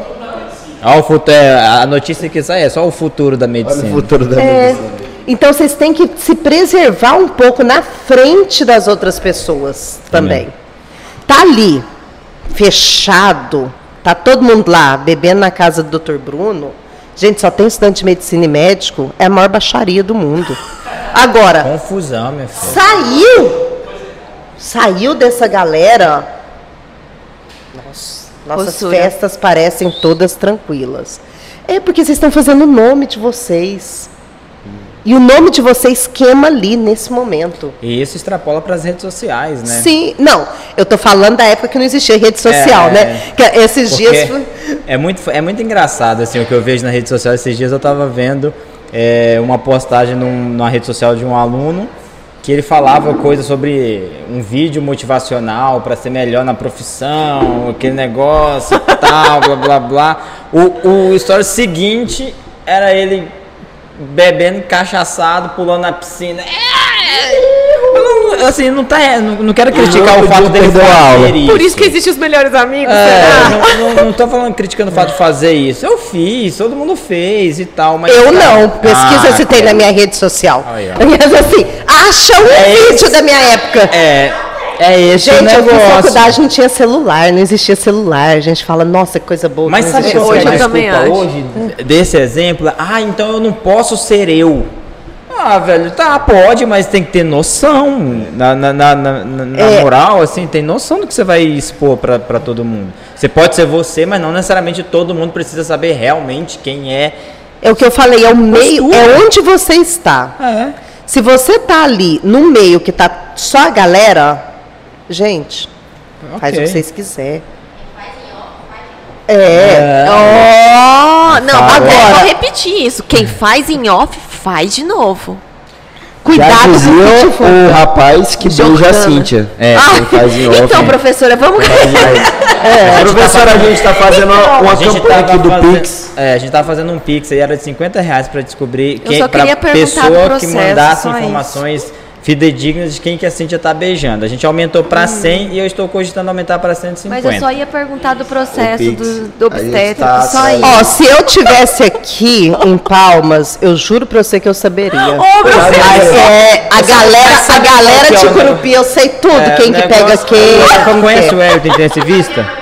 Ó, o futuro, a notícia que sai é só o futuro da
Olha
medicina.
o futuro da
É,
medicina.
então vocês têm que se preservar um pouco na frente das outras pessoas também. Tá ali, fechado, tá todo mundo lá bebendo na casa do Dr. Bruno. Gente, só tem estudante de medicina e médico, é a maior baixaria do mundo. Agora,
Confusão, minha filha.
saiu, saiu dessa galera. Nossa, nossas
Postura.
festas parecem todas tranquilas. É porque vocês estão fazendo o nome de vocês. E o nome de vocês queima ali nesse momento.
E isso extrapola para as redes sociais, né?
Sim, não, eu tô falando da época que não existia rede social,
É,
né? Que esses
Porque
dias.
é muito, é muito engraçado assim o que eu vejo na rede social. Esses dias eu estava vendo é, uma postagem num- numa rede social de um aluno que ele falava coisa sobre um vídeo motivacional para ser melhor na profissão, aquele negócio *laughs* tal, blá blá blá. O, o story seguinte era ele bebendo cachaçado, pulando na piscina. É! Eu não- assim, não, tá, não, não quero criticar o
outro
fato dele fazer
Por isso que existem os melhores amigos,
é, não, não, não tô falando criticando o fato de fazer isso. Eu fiz, todo mundo fez e tal, mas.
Eu
cara,
não, pesquisa
ah,
se tem na minha rede social.
Aí, ó.
Mas assim, acha um
É
vídeo
esse.
da minha época.
É, é esse o
Gente, eu fiz
negócio.
faculdade, não tinha celular, não existia celular. A gente fala, nossa, que coisa boa.
Mas sabe é
Hoje eu
celular.
também
desculpa
acho.
hoje desse exemplo? Ah, então eu não posso ser eu. Ah, velho, tá, pode, mas tem que ter noção. Na, na, na, na, na
É.
moral, assim, tem noção do que você vai expor pra, pra todo mundo. Você pode ser você, mas não necessariamente todo mundo precisa saber realmente quem é.
É o que eu falei, é o meio,
Postura.
é onde você está.
É.
Se você tá ali no meio que tá só a galera, gente, faz o que vocês quiserem. É.
Oh, não,
Fala.
agora vou repetir isso. Quem faz em off, faz de novo.
Cuidado com o que
o rapaz que beija a. Cíntia.
É,
ele faz em *laughs* off.
então, professora, vamos. *laughs*
É, professora, a gente está fazendo uma, uma campanha aqui do
fazendo-
Pix.
É, a gente tava fazendo um Pix aí, era de 50 reais pra descobrir quem, pra pessoa
do
que
processo,
mandasse
só isso.
Fidedignas de quem que a Cíntia tá beijando. A gente aumentou pra 100 e eu estou cogitando aumentar pra 150.
Mas eu só ia perguntar do processo
Pix.
do, do obstétrico,
tá
só isso.
Ó, se eu tivesse aqui em Palmas, eu juro pra você que eu saberia.
Ô, professor!
É, a galera, a galera
é
de? Curupi, eu sei tudo,
É,
quem que
negócio-
pega quem, como que
Conhece
é.
o Elton Intensivista?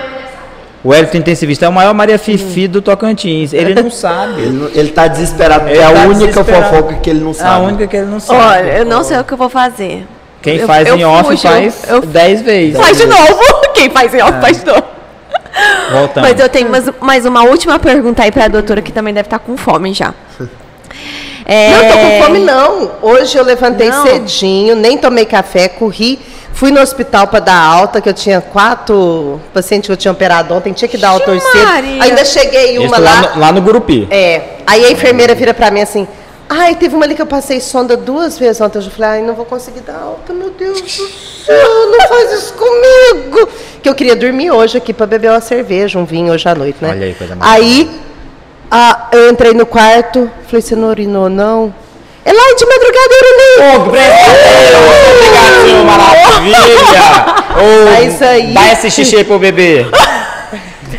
O Elton intensivista é o maior Maria Fifi do Tocantins. Ele não sabe.
Ele, não- ele tá desesperado,
Ele
é a
tá
única fofoca que ele não
É a
sabe.
única que ele não sabe.
Olha, eu não sei o que eu vou fazer.
Quem
eu-
faz
eu
em off
fujo,
faz
eu-
10 vezes.
Faz de novo. *laughs* Quem faz em off faz de novo.
Voltando.
Mas eu tenho mais, mais uma última pergunta aí pra doutora que também deve estar com fome já. *laughs* É,
Não tô com fome, não. Hoje eu levantei
Não.
cedinho, nem tomei café, corri. Fui no hospital para dar alta, que eu tinha quatro pacientes que eu tinha operado ontem, tinha que dar alta hoje cedo. Ainda cheguei
Isso
uma
lá,
lá.
no, lá no Gurupi.
É. Aí a enfermeira vira pra mim assim. Ai, teve uma ali que eu passei sonda duas vezes ontem. Eu já falei, ai, não vou conseguir dar alta, meu Deus do céu, não faz isso comigo. Que eu queria dormir hoje aqui pra beber uma cerveja, um vinho hoje à noite, né?
Olha aí, coisa mais
Aí, a- eu entrei no quarto, falei, você não urinou, não? É lá de madrugada eu urinei.
Obrigado, senhor maravilha! Ô,
Mas aí-
Dá esse xixi aí pro bebê. *laughs*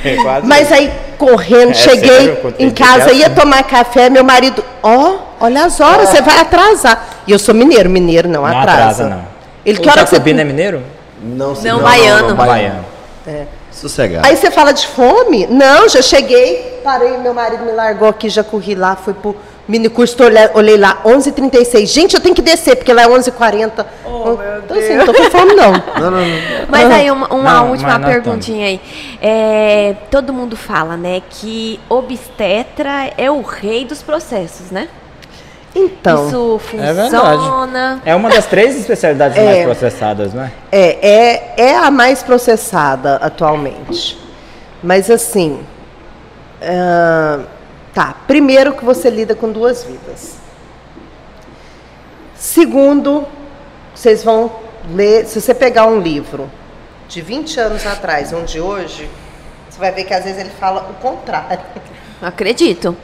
É quase
Mas aí, correndo,
É,
cheguei
sério?
Em casa, ia tomar café, meu marido, ó, olha as horas, você vai atrasar. E eu sou mineiro, mineiro não,
Não
atrasa.
atrasa, não.
Ele,
O
que hora que você...
Jacobino é mineiro?
Não,
Não, baiano.
Baiano.
Sossegado.
Aí você fala de fome? Não, já cheguei, parei, meu marido me largou aqui, já corri lá, fui pro mini curso, olhei lá, 11h36. Gente, eu tenho que descer, porque lá é 11h40. Oh, então, assim, não tô com fome, não. *laughs*
Não, não, não.
Mas aí, uma, uma
Não,
última perguntinha aí. É, todo mundo fala, né, que obstetra é o rei dos processos, né?
Então,
Isso
É
funciona.
É uma das três especialidades *laughs*
É.
mais processadas, não é?
é, é, é a mais processada atualmente. Mas assim, ah, tá. Primeiro que você lida com duas vidas. Segundo, vocês vão ler, se você pegar um livro de 20 anos atrás, um de hoje, você vai ver que às vezes ele fala o contrário.
Acredito.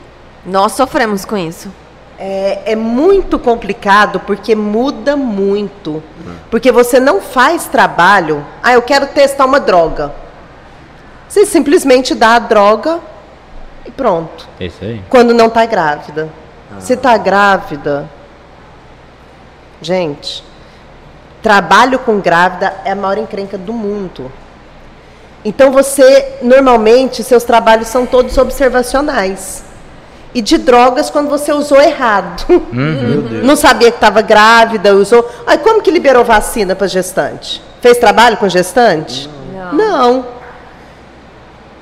Nós sofremos com isso.
É, é muito complicado porque muda muito. Porque você não faz trabalho. Ah, eu quero testar uma droga. Você simplesmente dá a droga e pronto.
É isso aí.
Quando não está grávida. Se está grávida. Gente, trabalho com grávida é a maior encrenca do mundo. Então você, normalmente, seus trabalhos são todos observacionais. E de drogas quando você usou errado. *laughs* Não sabia que estava grávida, usou. Aí como que liberou vacina para gestante? Fez trabalho com gestante?
Não.
Não.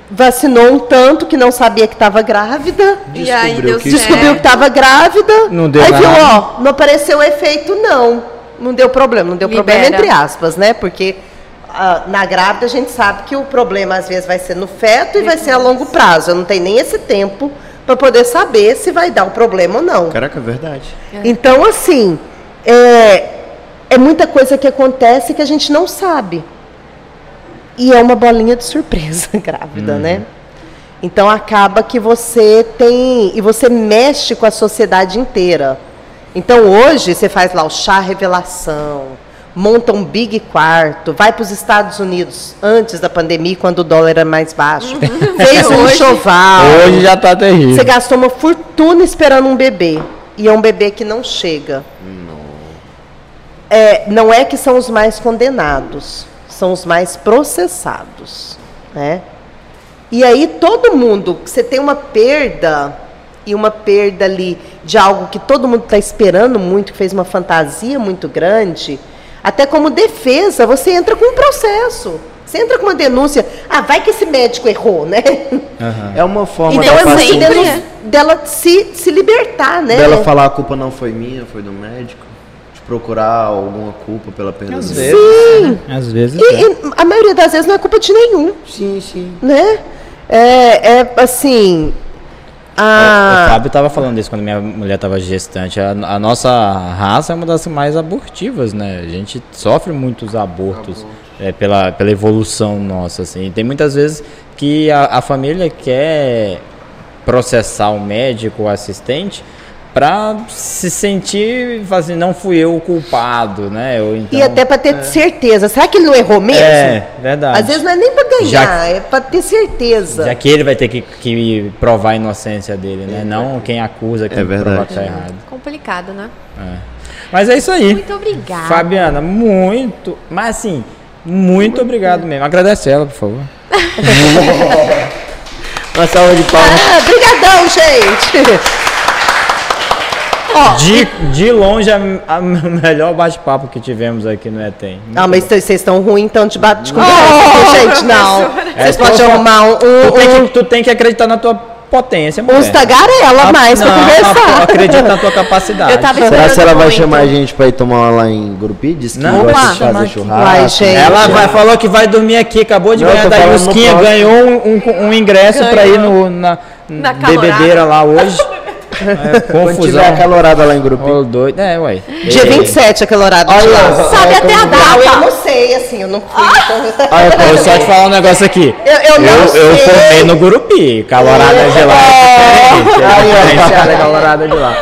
Vacinou um tanto que não sabia que estava grávida.
E aí
Descobriu
deu
que-
Descobriu que estava grávida.
Não deu
Aí viu, ó, não apareceu efeito, não. Não deu problema. Não deu problema
Libera.
entre aspas, né? Porque ah, na grávida a gente sabe que o problema às vezes vai ser no feto e vai ser a longo prazo. Eu não tenho nem esse tempo para poder saber se vai dar o problema ou não.
Caraca, é verdade.
Então, assim, é, é muita coisa que acontece que a gente não sabe. E é uma bolinha de surpresa *laughs* grávida, né? Então acaba que você tem. E você mexe com a sociedade inteira. Então hoje você faz lá o chá revelação, monta um big quarto, vai para os Estados Unidos antes da pandemia, quando o dólar era mais baixo. *laughs* Fez um
Hoje-
enxoval.
Hoje já tá terrível.
Você gastou uma fortuna esperando um bebê. E é um bebê que não chega. É, não é que são os mais condenados, são os mais processados. Né? E aí todo mundo, você tem uma perda, e uma perda ali de algo que todo mundo está esperando muito, que fez uma fantasia muito grande, até como defesa, você entra com um processo. Você entra com uma denúncia. Ah, vai que esse médico errou, né?
É uma forma
E
da
Então,
é
assim, dela, dela se, se libertar, né?
dela falar a culpa não foi minha, foi do médico. De procurar alguma culpa pela perda
Às
do
vezes.
Sim.
Às vezes.
E,
é.
e a maioria das vezes não é culpa de nenhum,
Sim, sim.
né? É, é assim.
O
A,
Fábio estava falando isso quando minha mulher estava gestante. A, a nossa raça é uma das mais abortivas, né? A gente sofre muitos abortos é, pela, pela evolução nossa, assim. Tem muitas vezes que a, a família quer processar o médico, o assistente, para se sentir, assim, não fui eu o culpado, né? Ou então,
e até para ter certeza. Será que ele não errou mesmo?
É, verdade.
Às vezes não é nem para ganhar,
Já-
é para ter certeza.
Já que ele vai ter que, que provar a inocência dele, né? Não quem acusa, quem
É verdade.
prova que tá errado.
Complicado, né?
É. Mas é isso aí.
Muito obrigada.
Fabiana, muito. Mas assim, muito obrigado mesmo. Agradece ela, por favor. *laughs* *laughs*
Uma salva de palmas.
Ah, brigadão, gente. Ó,
De, de longe, a, a melhor bate-papo que tivemos aqui no ETEM.
Ah, mas vocês estão ruins então de bate de conversa, aqui, gente, não. *laughs* Vocês
É,
podem arrumar um,
Tu tem,
um,
que, tu tem que acreditar na tua potência, mulher.
uns tagarela a mais pra
Não,
conversar.
Acredita na tua capacidade.
Eu tava
Será
esperando
que ela vai
muito.
chamar a gente pra ir tomar uma lá em Grupi? Diz que
Não,
gosta
vai
de fazer churrasco.
Vai, gente.
Ela vai, falou que vai dormir aqui, acabou de
Não,
ganhar da Yusquinha, ganhou um, um- um ingresso pra ir no, na,
Na
bebedeira lá hoje. *laughs* É,
Quando tiver
confusão.
acalorada lá em Grupi.
Ô, doido. É, ué.
Dia 27, aquele horário de lá.
Sabe até a
Não, eu
data.
não sei, assim, eu não fui. então-
Ah, eu
Vou só te falar um negócio aqui.
Eu, eu não
Eu, eu
sei.
formei no Gurupi, calorada gelada é diferente. É diferenciada a calorada de lá.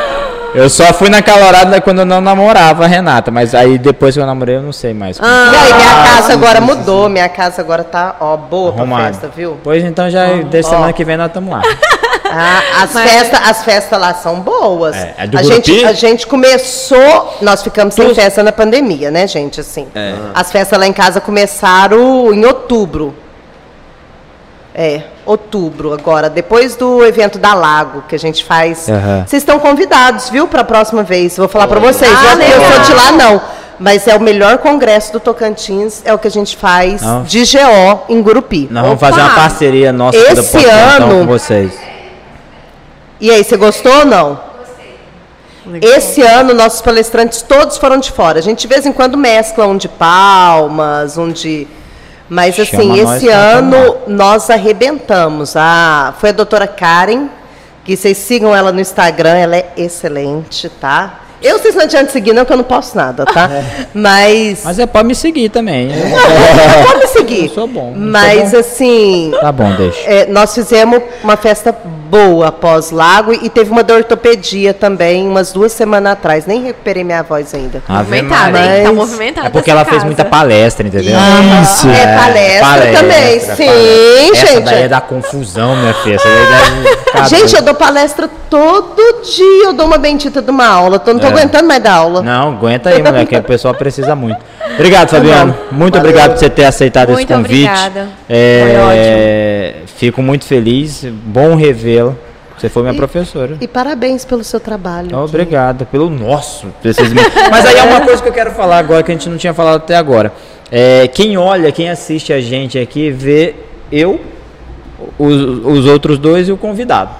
Eu só fui na calorada quando eu não namorava a Renata, mas aí depois que eu namorei eu não sei mais. como
E aí, minha casa agora mudou. Minha casa agora tá, ó, boa pra
arrumado.
festa, viu?
Pois então já desde
ó.
semana que vem nós estamos lá. *laughs*
Ah, as, festas, as festas lá são boas.
É, é do
a,
Gurupi?
gente, a gente começou, nós ficamos sem festa na pandemia, né, gente? Assim,
É.
as festas lá em casa começaram em outubro. É, outubro agora, depois do evento da Lago que a gente faz. Vocês estão convidados, viu, para a próxima vez. Vou falar para vocês.
Ah,
eu, eu sou de lá não, mas é o melhor congresso do Tocantins, é o que a gente faz
Não.
de GO em Gurupi.
Nós vamos
Opa!
fazer uma parceria nossa
Esse
Pós-Plantão
ano-
com vocês.
E aí, você gostou ou não? Esse ano, nossos palestrantes todos foram de fora. A gente de vez em quando mescla um de Palmas, um de. Mas
Chama
assim, esse ano nós arrebentamos. Ah, foi a doutora Karen, que vocês sigam ela no Instagram, ela é excelente, tá? Eu, vocês não adianta seguir, não, que eu não posso nada, tá? *laughs* Mas.
Mas é pode me seguir também. *laughs*
Pode me seguir.
Eu sou bom, eu sou
Mas
bom.
assim,
Tá bom, deixa.
é, nós fizemos uma festa boa após Lago e teve uma da ortopedia também, umas duas semanas atrás. Nem recuperei minha voz ainda.
Movimentada, hein?
Mas-
Tá movimentada.
É porque
essa
ela fez
casa.
muita palestra, entendeu?
Isso.
É, palestra também, sim,
palestra. Essa
gente.
daí é da confusão, minha filha. Essa daí ficar *laughs*
Gente, eu dou palestra todo dia, eu dou uma bendita de uma aula. Tô, não tô
É.
aguentando mais dar aula.
Não, aguenta aí, mulher, que o pessoal precisa muito. Obrigado, Fabiano. Muito
Valeu.
obrigado por você ter aceitado
Muito
esse convite.
obrigada.
É, Fico muito feliz. Bom Você foi minha professora.
E parabéns pelo seu trabalho.
Obrigado pelo nosso. *laughs* Mas aí é uma coisa que eu quero falar agora que a gente não tinha falado até agora. É, quem olha, quem assiste a gente aqui, vê eu, os, os outros dois e o convidado.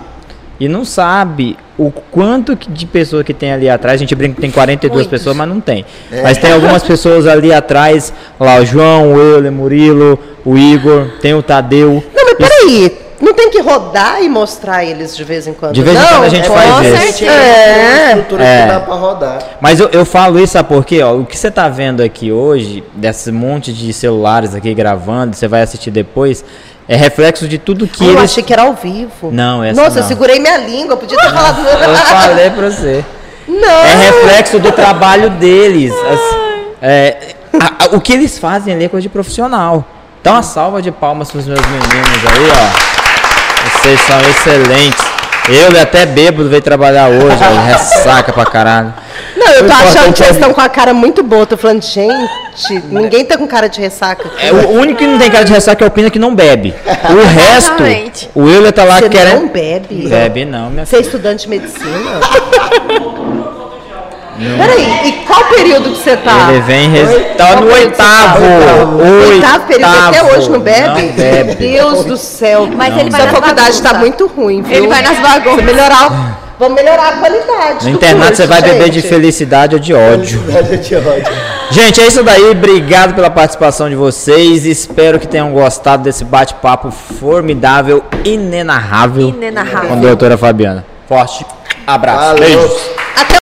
E não sabe o quanto que- de pessoa que tem ali atrás. A gente brinca que tem 42
Muitos.
pessoas, mas não tem. Mas tem algumas *laughs* pessoas ali atrás. Lá o João, o Euler, Murilo, o Igor, tem o Tadeu.
Não, mas peraí. Não tem que rodar e mostrar eles de vez em quando.
De vez em quando a gente
É
faz isso.
É.
É.
estrutura
É.
que dá pra rodar.
Mas eu, eu falo isso, sabe por quê? Ó, o que você tá vendo aqui hoje, desse monte de celulares aqui gravando, você vai assistir depois, é reflexo de tudo que
Ah, eu
eles.
achei que era ao vivo.
Não, essa
Nossa, eu
não.
segurei minha língua, podia ter falado. *laughs*
Eu falei pra você.
Não.
É reflexo do trabalho deles. As- é, a- a- o que eles fazem ali é coisa de profissional. Então, uma salva de palmas pros meus meninos aí, ó. Vocês são excelentes. Eu até bêbado veio trabalhar hoje, *laughs* ressaca pra caralho.
Não, eu tô achando que
é-
eles estão com a cara muito boa. Tô falando, gente, ninguém tá com cara de ressaca.
É, o único que não tem cara de ressaca é o Pina que não bebe. O *laughs* resto, o Euler tá lá
Você
querendo.
não bebe?
Bebe não, minha
Você é
filha.
estudante de medicina? *laughs* Peraí, e qual período que você tá?
Ele vem res... tá no
que você tá?
oitavo.
Oitavo período, até
Oitavo.
hoje não bebe?
Não bebe.
Deus do céu.
Mas ele vai
Essa
nas
faculdade tá
bagunças.
muito ruim, viu?
Ele vai nas bagunças.
Vamos melhorar, vamos melhorar a qualidade
No internato
curso,
você vai beber de
gente.
felicidade ou de ódio. *laughs*
Gente, ódio.
Gente, é isso daí. Obrigado pela participação de vocês. Espero que tenham gostado desse bate-papo formidável, inenarrável,
Inenarrável.
com a doutora Fabiana. Forte abraço.
Valeu.
Beijos.
Até